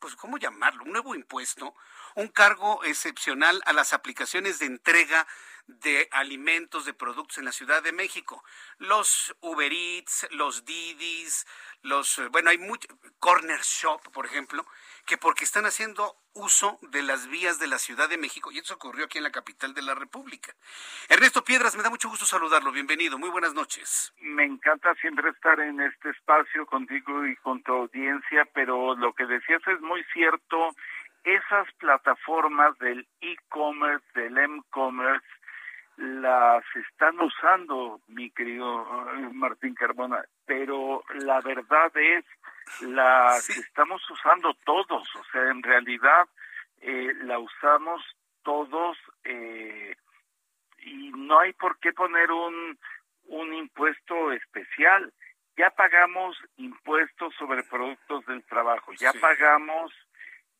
pues, ¿cómo llamarlo? Un nuevo impuesto, un cargo excepcional a las aplicaciones de entrega de alimentos, de productos en la Ciudad de México. Los Uber Eats, los Didis, los, eh, bueno, hay mucho, Corner Shop, por ejemplo, que porque están haciendo uso de las vías de la Ciudad de México, y eso ocurrió aquí en la capital de la República. Ernesto Piedras, me da mucho gusto saludarlo, bienvenido, muy buenas noches. Me encanta siempre estar en este espacio contigo y con tu audiencia, pero lo que decías es muy cierto, esas plataformas del e-commerce, del m-commerce, las están usando, mi querido eh, Martín Carbona, pero la verdad es las estamos usando todos, o sea, en realidad eh, la usamos todos eh, y no hay por qué poner un, un impuesto especial. Ya pagamos impuestos sobre productos del trabajo, ya pagamos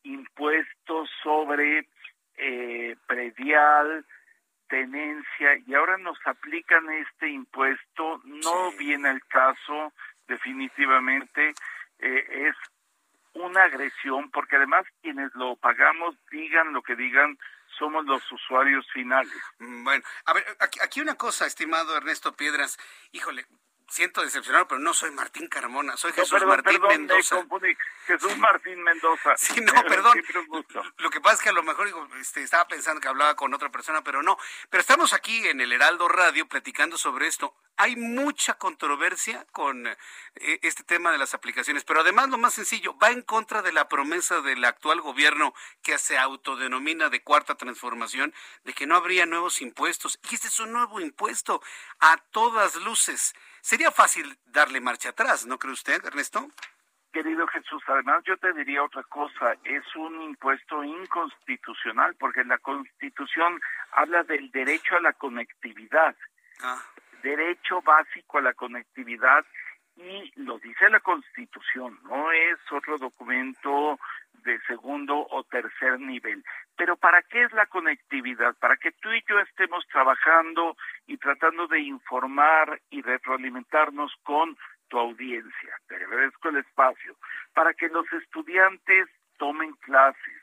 impuestos sobre eh, predial, tenencia y ahora nos aplican este impuesto, no viene el caso, definitivamente eh, es una agresión porque además quienes lo pagamos, digan lo que digan, somos los usuarios finales. Mm, bueno, a ver, aquí, aquí una cosa, estimado Ernesto Piedras, híjole, siento decepcionado, pero no soy Martín Carmona, soy Jesús Martín Mendoza. Jesús Martín Mendoza. Sí, no, perdón. Lo que pasa es que a lo mejor este, estaba pensando que hablaba con otra persona, pero no. Pero estamos aquí en el Heraldo Radio platicando sobre esto. Hay mucha controversia con eh, este tema de las aplicaciones, pero además lo más sencillo, va en contra de la promesa del actual gobierno que se autodenomina de cuarta transformación, de que no habría nuevos impuestos. Y este es un nuevo impuesto a todas luces. Sería fácil darle marcha atrás, ¿no cree usted, Ernesto? Querido Jesús, además yo te diría otra cosa, es un impuesto inconstitucional porque la Constitución habla del derecho a la conectividad, ah. derecho básico a la conectividad y lo dice la Constitución, no es otro documento de segundo o tercer nivel. Pero ¿para qué es la conectividad? Para que tú y yo estemos trabajando y tratando de informar y retroalimentarnos con tu audiencia. Te agradezco el espacio. Para que los estudiantes tomen clases,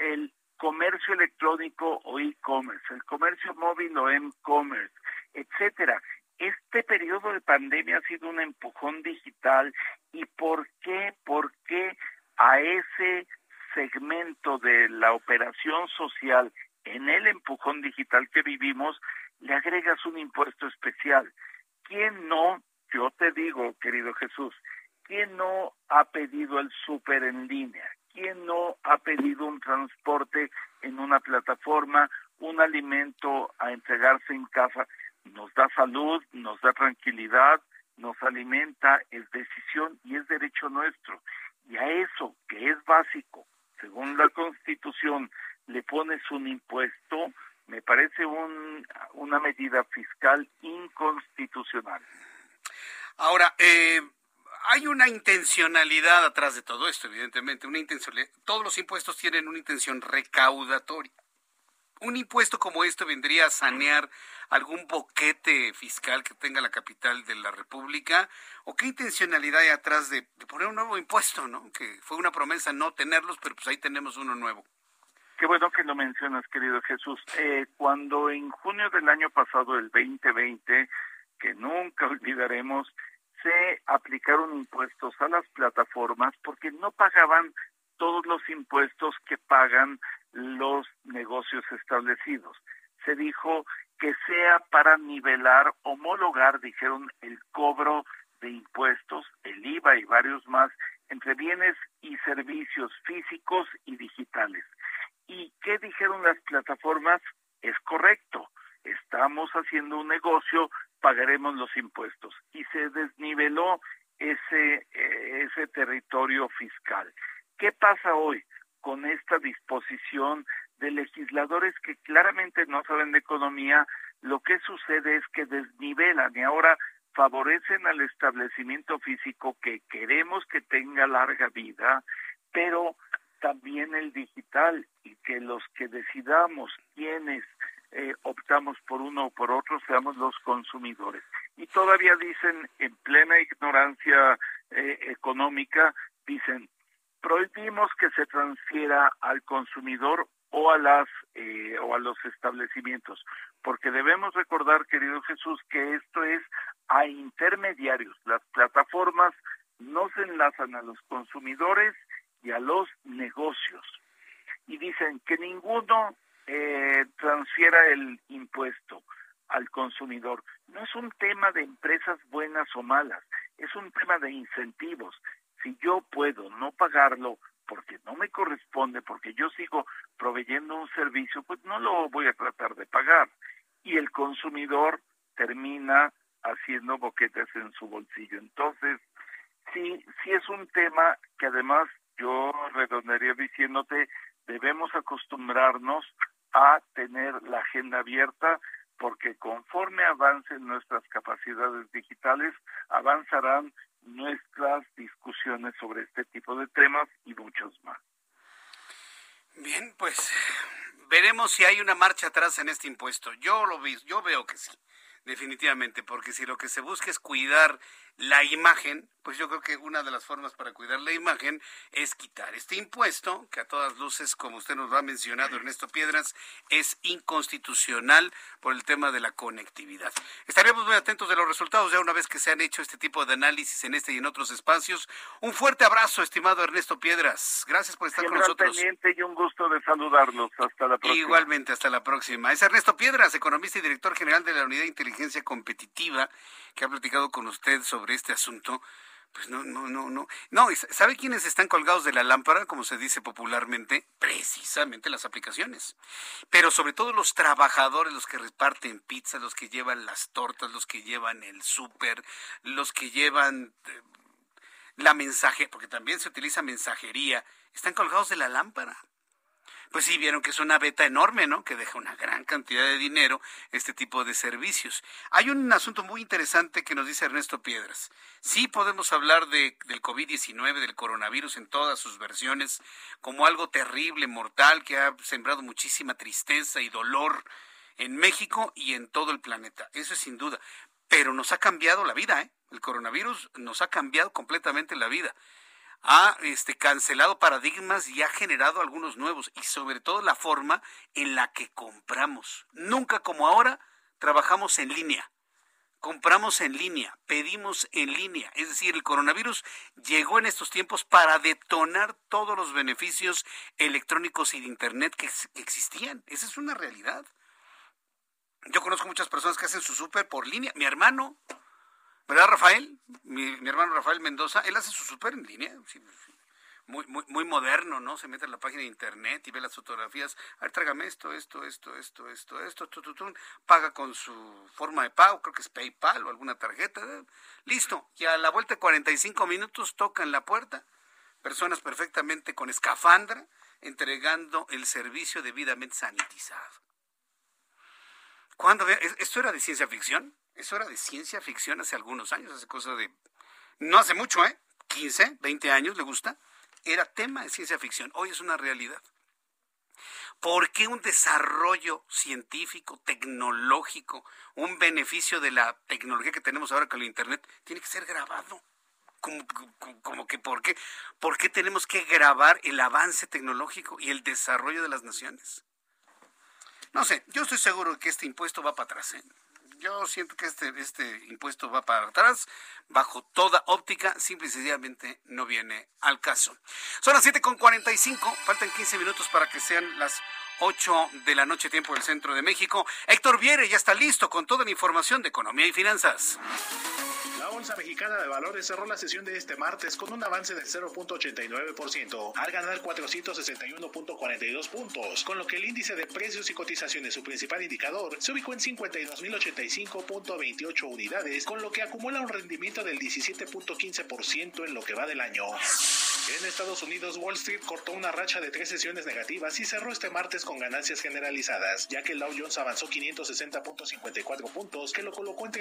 el comercio electrónico o e-commerce, el comercio móvil o e-commerce, etcétera. Este periodo de pandemia ha sido un empujón digital y ¿por qué? ¿Por qué a ese segmento de la operación social en el empujón digital que vivimos le agregas un impuesto especial? ¿Quién no yo te digo, querido Jesús, ¿quién no ha pedido el súper en línea? ¿Quién no ha pedido un transporte en una plataforma, un alimento a entregarse en casa? Nos da salud, nos da tranquilidad, nos alimenta, es decisión y es derecho nuestro. Y a eso, que es básico, según la Constitución, le pones un impuesto, me parece un, una medida fiscal inconstitucional. Ahora, eh, hay una intencionalidad atrás de todo esto, evidentemente. Una intencionalidad. Todos los impuestos tienen una intención recaudatoria. Un impuesto como esto vendría a sanear algún boquete fiscal que tenga la capital de la República? ¿O qué intencionalidad hay atrás de, poner un nuevo impuesto, no? Que fue una promesa no tenerlos, pero pues ahí tenemos uno nuevo. Qué bueno que lo mencionas, querido Jesús. Eh, cuando en junio del año pasado, el 2020, que nunca olvidaremos, se aplicaron impuestos a las plataformas porque no pagaban todos los impuestos que pagan los negocios establecidos. Se dijo que sea para nivelar, homologar, dijeron, el cobro de impuestos, el IVA y varios más, entre bienes y servicios físicos y digitales. ¿Y qué dijeron las plataformas? Es correcto, estamos haciendo un negocio, pagaremos los impuestos. Y se desniveló ese, eh, ese territorio fiscal. ¿Qué pasa hoy con esta disposición de legisladores que claramente no saben de economía? Lo que sucede es que desnivelan y ahora favorecen al establecimiento físico que queremos que tenga larga vida, pero también el digital y que los que decidamos quiénes eh, optamos por uno o por otro, seamos los consumidores. Y todavía dicen, en plena ignorancia eh, económica, dicen, prohibimos que se transfiera al consumidor o a las eh, o a los establecimientos porque debemos recordar querido Jesús que esto es a intermediarios las plataformas no se enlazan a los consumidores y a los negocios y dicen que ninguno eh, transfiera el impuesto al consumidor. No es un tema de empresas buenas o malas, es un tema de incentivos. Si yo puedo no pagarlo porque no me corresponde, porque yo sigo proveyendo un servicio, pues no lo voy a tratar de pagar. Y el consumidor termina haciendo boquetes en su bolsillo. Entonces, sí, sí es un tema que además yo redondearía diciéndote, debemos acostumbrarnos a tener la agenda abierta porque conforme avancen nuestras capacidades digitales, avanzarán nuestras discusiones sobre este tipo de temas y muchos más. Bien, pues veremos si hay una marcha atrás en este impuesto. Yo lo vi, yo veo que sí, definitivamente, porque si lo que se busca es cuidar la imagen, pues yo creo que una de las formas para cuidar la imagen es quitar este impuesto, que a todas luces, como usted nos lo ha mencionado, Ernesto Piedras, es inconstitucional por el tema de la conectividad. Estaremos muy atentos de los resultados ya una vez que se han hecho este tipo de análisis en este y en otros espacios. Un fuerte abrazo, estimado Ernesto Piedras. Gracias por estar con nosotros. pendiente y un gusto de saludarlos. Hasta la próxima. Igualmente, hasta la próxima. Es Ernesto Piedras, economista y director general de la Unidad de Inteligencia Competitiva, que ha platicado con usted sobre este asunto. Pues no, no, no, no. No, ¿sabe quiénes están colgados de la lámpara, como se dice popularmente? Precisamente las aplicaciones. Pero sobre todo los trabajadores, los que reparten pizza, los que llevan las tortas, los que llevan el súper, los que llevan eh, la mensaje, porque también se utiliza mensajería, están colgados de la lámpara pues sí vieron que es una beta enorme, ¿no? Que deja una gran cantidad de dinero este tipo de servicios. Hay un asunto muy interesante que nos dice Ernesto Piedras. Sí podemos hablar de, del COVID-19, del coronavirus en todas sus versiones, como algo terrible, mortal, que ha sembrado muchísima tristeza y dolor en México y en todo el planeta. Eso es sin duda. Pero nos ha cambiado la vida, ¿eh? El coronavirus nos ha cambiado completamente la vida ha este, cancelado paradigmas y ha generado algunos nuevos y sobre todo la forma en la que compramos. Nunca como ahora trabajamos en línea. Compramos en línea, pedimos en línea. Es decir, el coronavirus llegó en estos tiempos para detonar todos los beneficios electrónicos y de Internet que, existían. Esa es una realidad. Yo conozco muchas personas que hacen su súper por línea. Mi hermano, ¿Verdad, Rafael? Mi, hermano Rafael Mendoza, él hace su súper en línea. muy, muy, muy moderno, ¿no? Se mete en la página de internet y ve las fotografías. A ver, trágame esto, esto, esto, esto, esto, esto, tu, paga con su forma de pago, creo que es PayPal o alguna tarjeta. Listo. Y a la vuelta de 45 minutos tocan la puerta. Personas perfectamente con escafandra entregando el servicio debidamente sanitizado. ¿Cuándo? ¿Esto era de ciencia ficción? Eso era de ciencia ficción hace algunos años, hace cosa de... No hace mucho, ¿eh? 15, 20 años, ¿le gusta? Era tema de ciencia ficción. Hoy es una realidad. ¿Por qué un desarrollo científico, tecnológico, un beneficio de la tecnología que tenemos ahora con el Internet tiene que ser grabado? Como, que ¿por qué? ¿Por qué tenemos que grabar el avance tecnológico y el desarrollo de las naciones? No sé, yo estoy seguro que este impuesto va para atrás. ¿eh? Yo siento que este, este impuesto va para atrás, bajo toda óptica, simple y sencillamente no viene al caso. Son las 7.45, faltan 15 minutos para que sean las 8 de la noche, tiempo del centro de México. Héctor Viere ya está listo con toda la información de economía y finanzas. Bolsa Mexicana de Valores cerró la sesión de este martes con un avance del 0.89% al ganar 461.42 puntos, con lo que el índice de precios y cotizaciones, su principal indicador, se ubicó en 52.085.28 unidades, con lo que acumula un rendimiento del 17.15% en lo que va del año. En Estados Unidos, Wall Street cortó una racha de tres sesiones negativas y cerró este martes con ganancias generalizadas, ya que el Dow Jones avanzó 560.54 puntos, que lo colocó en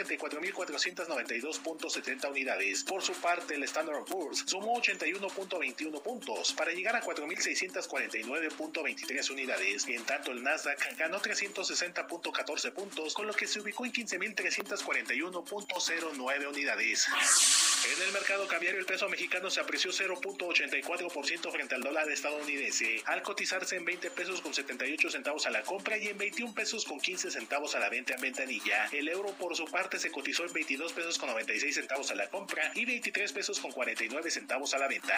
34.492.70 unidades. Por su parte, el Standard Poor's sumó 81.21 puntos para llegar a 4.649.23 unidades. En tanto, el Nasdaq ganó 360.14 puntos, con lo que se ubicó en 15.341.09 unidades. En el mercado cambiario, el peso mexicano se apreció 0.84% frente al dólar estadounidense, al cotizarse en 20 pesos con 78 centavos a la compra y en 21 pesos con 15 centavos a la venta en ventanilla. El euro, por su parte, se cotizó en 22 pesos con 96 centavos a la compra y 23 pesos con 49 centavos a la venta.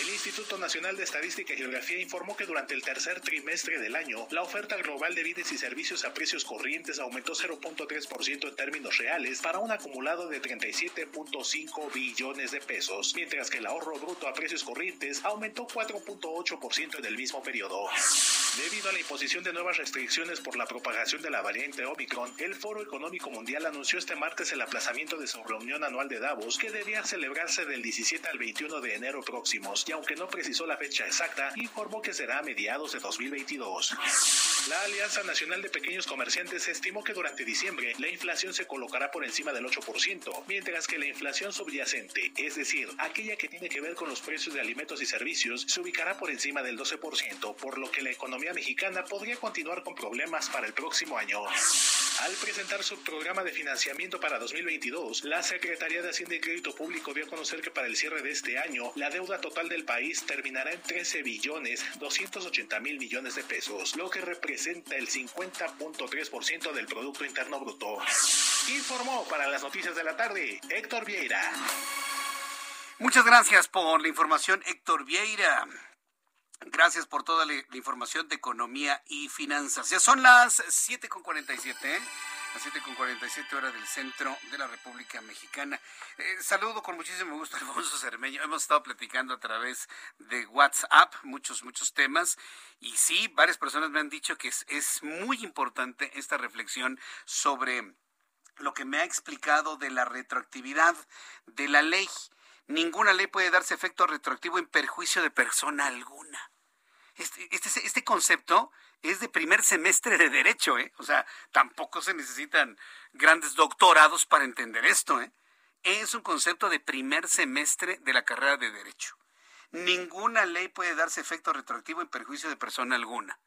El Instituto Nacional de Estadística y Geografía informó que durante el tercer trimestre del año, la oferta global de bienes y servicios a precios corrientes aumentó 0.3% en términos reales para un acumulado de 37.5 billones de pesos, mientras que el ahorro bruto a precios corrientes aumentó 4.8% en el mismo periodo. Debido a la imposición de nuevas restricciones por la propagación de la variante Omicron, el Foro Económico Mundial anunció este martes el aplazamiento de su reunión anual de Davos, que debía celebrarse del 17 al 21 de enero próximos, y aunque no precisó la fecha exacta, informó que será a mediados de 2022. La Alianza Nacional de Pequeños Comerciantes estimó que durante diciembre la inflación se colocará por encima del 8%, mientras que la inflación subyacente, es decir, aquella que tiene que ver con los precios de alimentos y servicios, se ubicará por encima del 12%, por lo que la economía mexicana podría continuar con problemas para el próximo año. Al presentar su programa de financiamiento para 2022, la Secretaría de Hacienda y Crédito Público dio a conocer que para el cierre de este año, la deuda total del país terminará en 13 billones 280 mil millones de pesos, lo que representa el 50.3% del Producto Interno Bruto. Informó para las noticias de la tarde Héctor Vieira. Muchas gracias por la información, Héctor Vieira. Gracias por toda la, información de economía y finanzas. Ya son las 7.47, ¿eh? Las 7.47 horas del centro de la República Mexicana. Eh, saludo con muchísimo gusto a Alfonso Cermeño. Hemos estado platicando a través de WhatsApp muchos, muchos temas. Y sí, varias personas me han dicho que es, es muy importante esta reflexión sobre lo que me ha explicado de la retroactividad de la ley. Ninguna ley puede darse efecto retroactivo en perjuicio de persona alguna. Este, este, este, concepto es de primer semestre de derecho, ¿eh? O sea, tampoco se necesitan grandes doctorados para entender esto, ¿eh? Es un concepto de primer semestre de la carrera de derecho. Ninguna ley puede darse efecto retroactivo en perjuicio de persona alguna.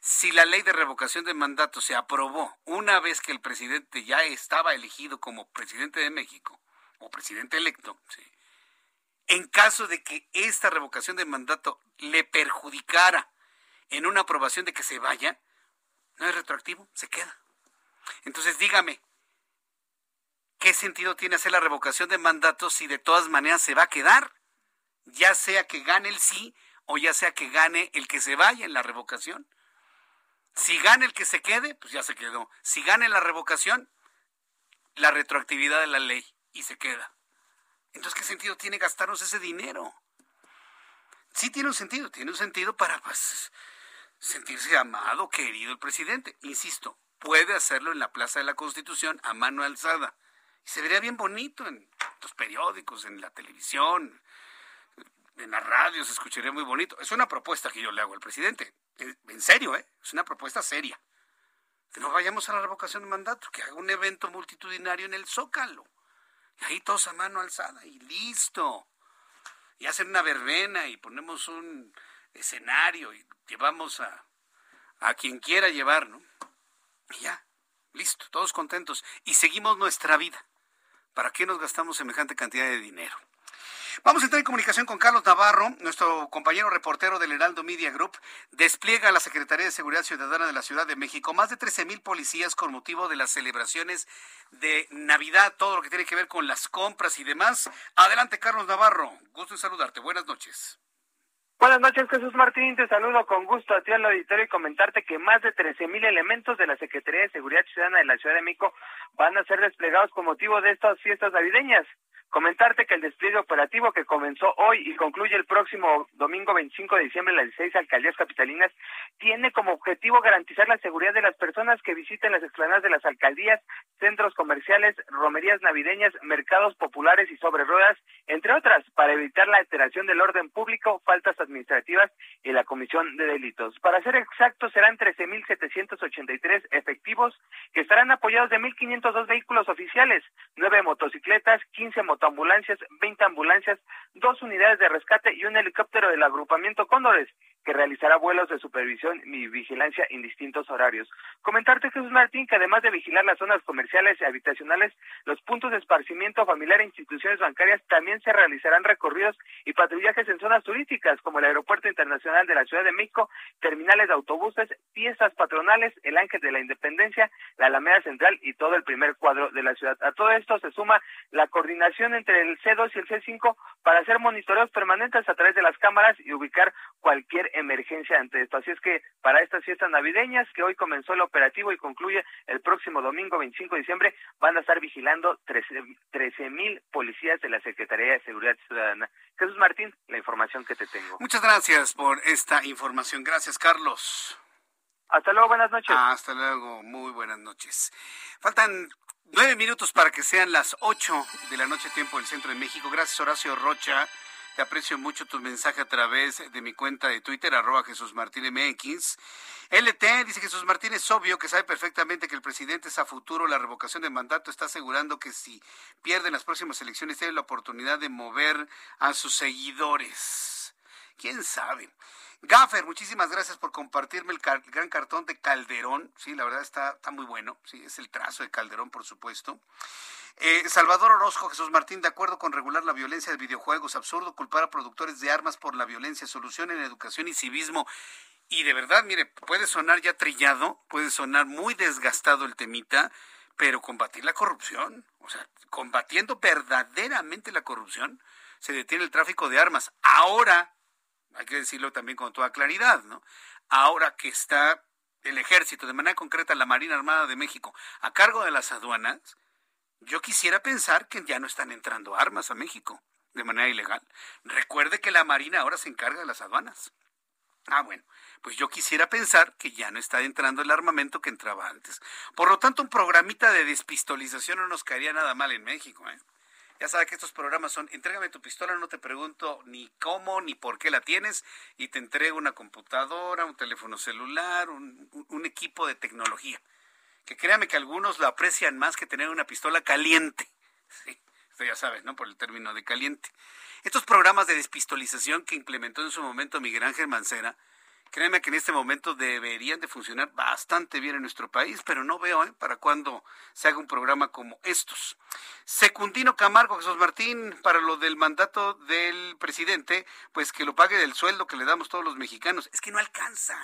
Si la ley de revocación de mandato se aprobó una vez que el presidente ya estaba elegido como presidente de México o presidente electo, ¿sí? En caso de que esta revocación de mandato le perjudicara en una aprobación de que se vaya, no es retroactivo, se queda. Entonces dígame, ¿qué sentido tiene hacer la revocación de mandato si de todas maneras se va a quedar? Ya sea que gane el sí o ya sea que gane el que se vaya en la revocación. Si gana el que se quede, pues ya se quedó. Si gane la revocación, la retroactividad de la ley y se queda. Entonces, ¿qué sentido tiene gastarnos ese dinero? Sí tiene un sentido, tiene un sentido para pues, sentirse amado, querido el presidente. Insisto, puede hacerlo en la Plaza de la Constitución a mano alzada. Y se vería bien bonito en los periódicos, en la televisión, en la radio, se escucharía muy bonito. Es una propuesta que yo le hago al presidente. En serio, ¿eh? Es una propuesta seria. No vayamos a la revocación de mandato, que haga un evento multitudinario en el Zócalo. Ahí todos a mano alzada y listo. Y hacen una verbena y ponemos un escenario y llevamos a, a quien quiera llevar, ¿no? Y ya, listo, todos contentos. Y seguimos nuestra vida. ¿Para qué nos gastamos semejante cantidad de dinero? Vamos a entrar en comunicación con Carlos Navarro, nuestro compañero reportero del Heraldo Media Group. Despliega la Secretaría de Seguridad Ciudadana de la Ciudad de México más de 13 mil policías con motivo de las celebraciones de Navidad, todo lo que tiene que ver con las compras y demás. Adelante, Carlos Navarro. Gusto en saludarte. Buenas noches. Buenas noches, Jesús Martín. Te saludo con gusto a ti al auditorio y comentarte que más de 13 mil elementos de la Secretaría de Seguridad Ciudadana de la Ciudad de México van a ser desplegados con motivo de estas fiestas navideñas. Comentarte que el despliegue operativo que comenzó hoy y concluye el próximo domingo 25 de diciembre en las 16 alcaldías capitalinas tiene como objetivo garantizar la seguridad de las personas que visiten las explanadas de las alcaldías, centros comerciales, romerías navideñas, mercados populares y sobre ruedas, entre otras, para evitar la alteración del orden público, faltas administrativas y la comisión de delitos. Para ser exactos, serán 13.783 efectivos que estarán apoyados de 1.502 vehículos oficiales, nueve motocicletas, 15 motocicletas, ambulancias, 20 ambulancias, dos unidades de rescate y un helicóptero del agrupamiento Cóndores, que realizará vuelos de supervisión y vigilancia en distintos horarios. Comentarte, Jesús Martín, que además de vigilar las zonas comerciales y habitacionales, los puntos de esparcimiento familiar e instituciones bancarias también se realizarán recorridos y patrullajes en zonas turísticas, como el Aeropuerto Internacional de la Ciudad de México, terminales de autobuses, fiestas patronales, el Ángel de la Independencia, la Alameda Central y todo el primer cuadro de la ciudad. A todo esto se suma la coordinación entre el C2 y el C5 para hacer monitoreos permanentes a través de las cámaras y ubicar cualquier emergencia ante esto. Así es que para estas fiestas navideñas, que hoy comenzó el operativo y concluye el próximo domingo 25 de diciembre, van a estar vigilando 13 mil policías de la Secretaría de Seguridad Ciudadana. Jesús Martín, la información que te tengo. Muchas gracias por esta información. Gracias, Carlos. Hasta luego, buenas noches. hasta luego, muy buenas noches. Faltan nueve minutos para que sean las ocho de la noche tiempo del centro de México. Gracias, Horacio Rocha. Te aprecio mucho tu mensaje a través de mi cuenta de Twitter, arroba Jesús Martín MX. LT dice Jesús Martín es obvio que sabe perfectamente que el presidente es a futuro la revocación de mandato, está asegurando que si pierden las próximas elecciones tiene la oportunidad de mover a sus seguidores. ¿Quién sabe? Gaffer, muchísimas gracias por compartirme el, gran cartón de Calderón. Sí, la verdad está, está muy bueno. Sí, es el trazo de Calderón, por supuesto. Eh, Salvador Orozco, Jesús Martín, de acuerdo con regular la violencia de videojuegos, absurdo culpar a productores de armas por la violencia, solución en educación y civismo. Y de verdad, mire, puede sonar ya trillado, puede sonar muy desgastado el temita, pero combatir la corrupción, o sea, combatiendo verdaderamente la corrupción, se detiene el tráfico de armas. Ahora, hay que decirlo también con toda claridad, ¿no? Ahora que está el ejército, de manera concreta la Marina Armada de México, a cargo de las aduanas, yo quisiera pensar que ya no están entrando armas a México de manera ilegal. Recuerde que la Marina ahora se encarga de las aduanas. Ah, bueno, pues yo quisiera pensar que ya no está entrando el armamento que entraba antes. Por lo tanto, un programita de despistolización no nos caería nada mal en México. ¿eh? Ya sabe que estos programas son, entrégame tu pistola, no te pregunto ni cómo ni por qué la tienes y te entrego una computadora, un teléfono celular, un, un equipo de tecnología. Que créame que algunos lo aprecian más que tener una pistola caliente. Sí, esto ya sabes, ¿no? Por el término de caliente. Estos programas de despistolización que implementó en su momento Miguel Ángel Mancera, Créeme que en este momento deberían de funcionar bastante bien en nuestro país, pero no veo ¿eh? para cuándo se haga un programa como estos. Secundino Camargo, Jesús Martín, para lo del mandato del presidente, pues que lo pague del sueldo que le damos todos los mexicanos. Es que no alcanza.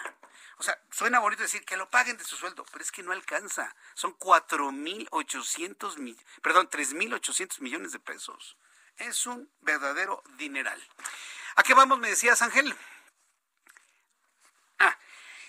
O sea, suena bonito decir que lo paguen de su sueldo, pero es que no alcanza. Son 4.800, perdón, 3.800 millones de pesos. Es un verdadero dineral. ¿A qué vamos, me decías, Ángel? Ah,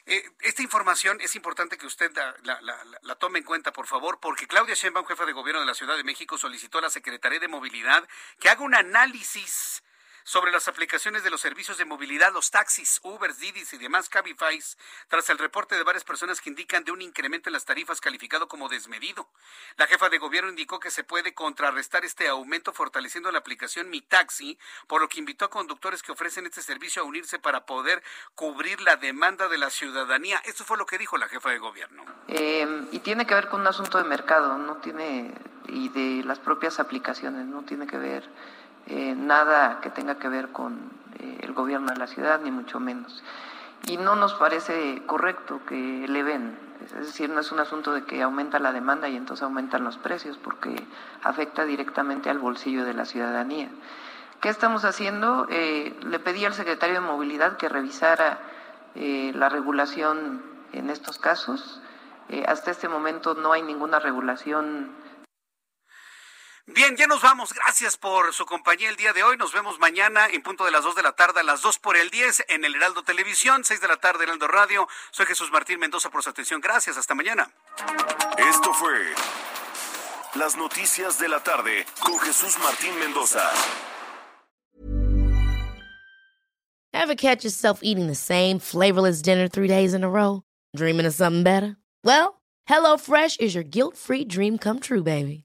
eh, esta información es importante que usted la, tome en cuenta, por favor, porque Claudia Sheinbaum, jefa de gobierno de la Ciudad de México, solicitó a la Secretaría de Movilidad que haga un análisis sobre las aplicaciones de los servicios de movilidad, los taxis, Uber, Didis y demás Cabify, tras el reporte de varias personas que indican de un incremento en las tarifas calificado como desmedido. La jefa de gobierno indicó que se puede contrarrestar este aumento fortaleciendo la aplicación Mi Taxi, por lo que invitó a conductores que ofrecen este servicio a unirse para poder cubrir la demanda de la ciudadanía. Esto fue lo que dijo la jefa de gobierno. Eh, y tiene que ver con un asunto de mercado, no tiene y de las propias aplicaciones, no tiene que ver eh, nada que tenga que ver con eh, el gobierno de la ciudad, ni mucho menos. Y no nos parece correcto que eleven, es decir, no es un asunto de que aumenta la demanda y entonces aumentan los precios, porque afecta directamente al bolsillo de la ciudadanía. ¿Qué estamos haciendo? Eh, le pedí al secretario de Movilidad que revisara la regulación en estos casos. hasta este momento no hay ninguna regulación Bien, ya nos vamos. Gracias por su compañía el día de hoy. Nos vemos mañana en punto de las 2 de la tarde a las 2 por el 10 en el Heraldo Televisión, 6 de la tarde Heraldo Radio. Soy Jesús Martín Mendoza por su atención. Gracias. Hasta mañana. Esto fue Las Noticias de la Tarde con Jesús Martín Mendoza. Ever catch yourself eating the same flavorless dinner three days in a row? Dreaming of something better? Well, HelloFresh is your guilt-free dream come true, baby.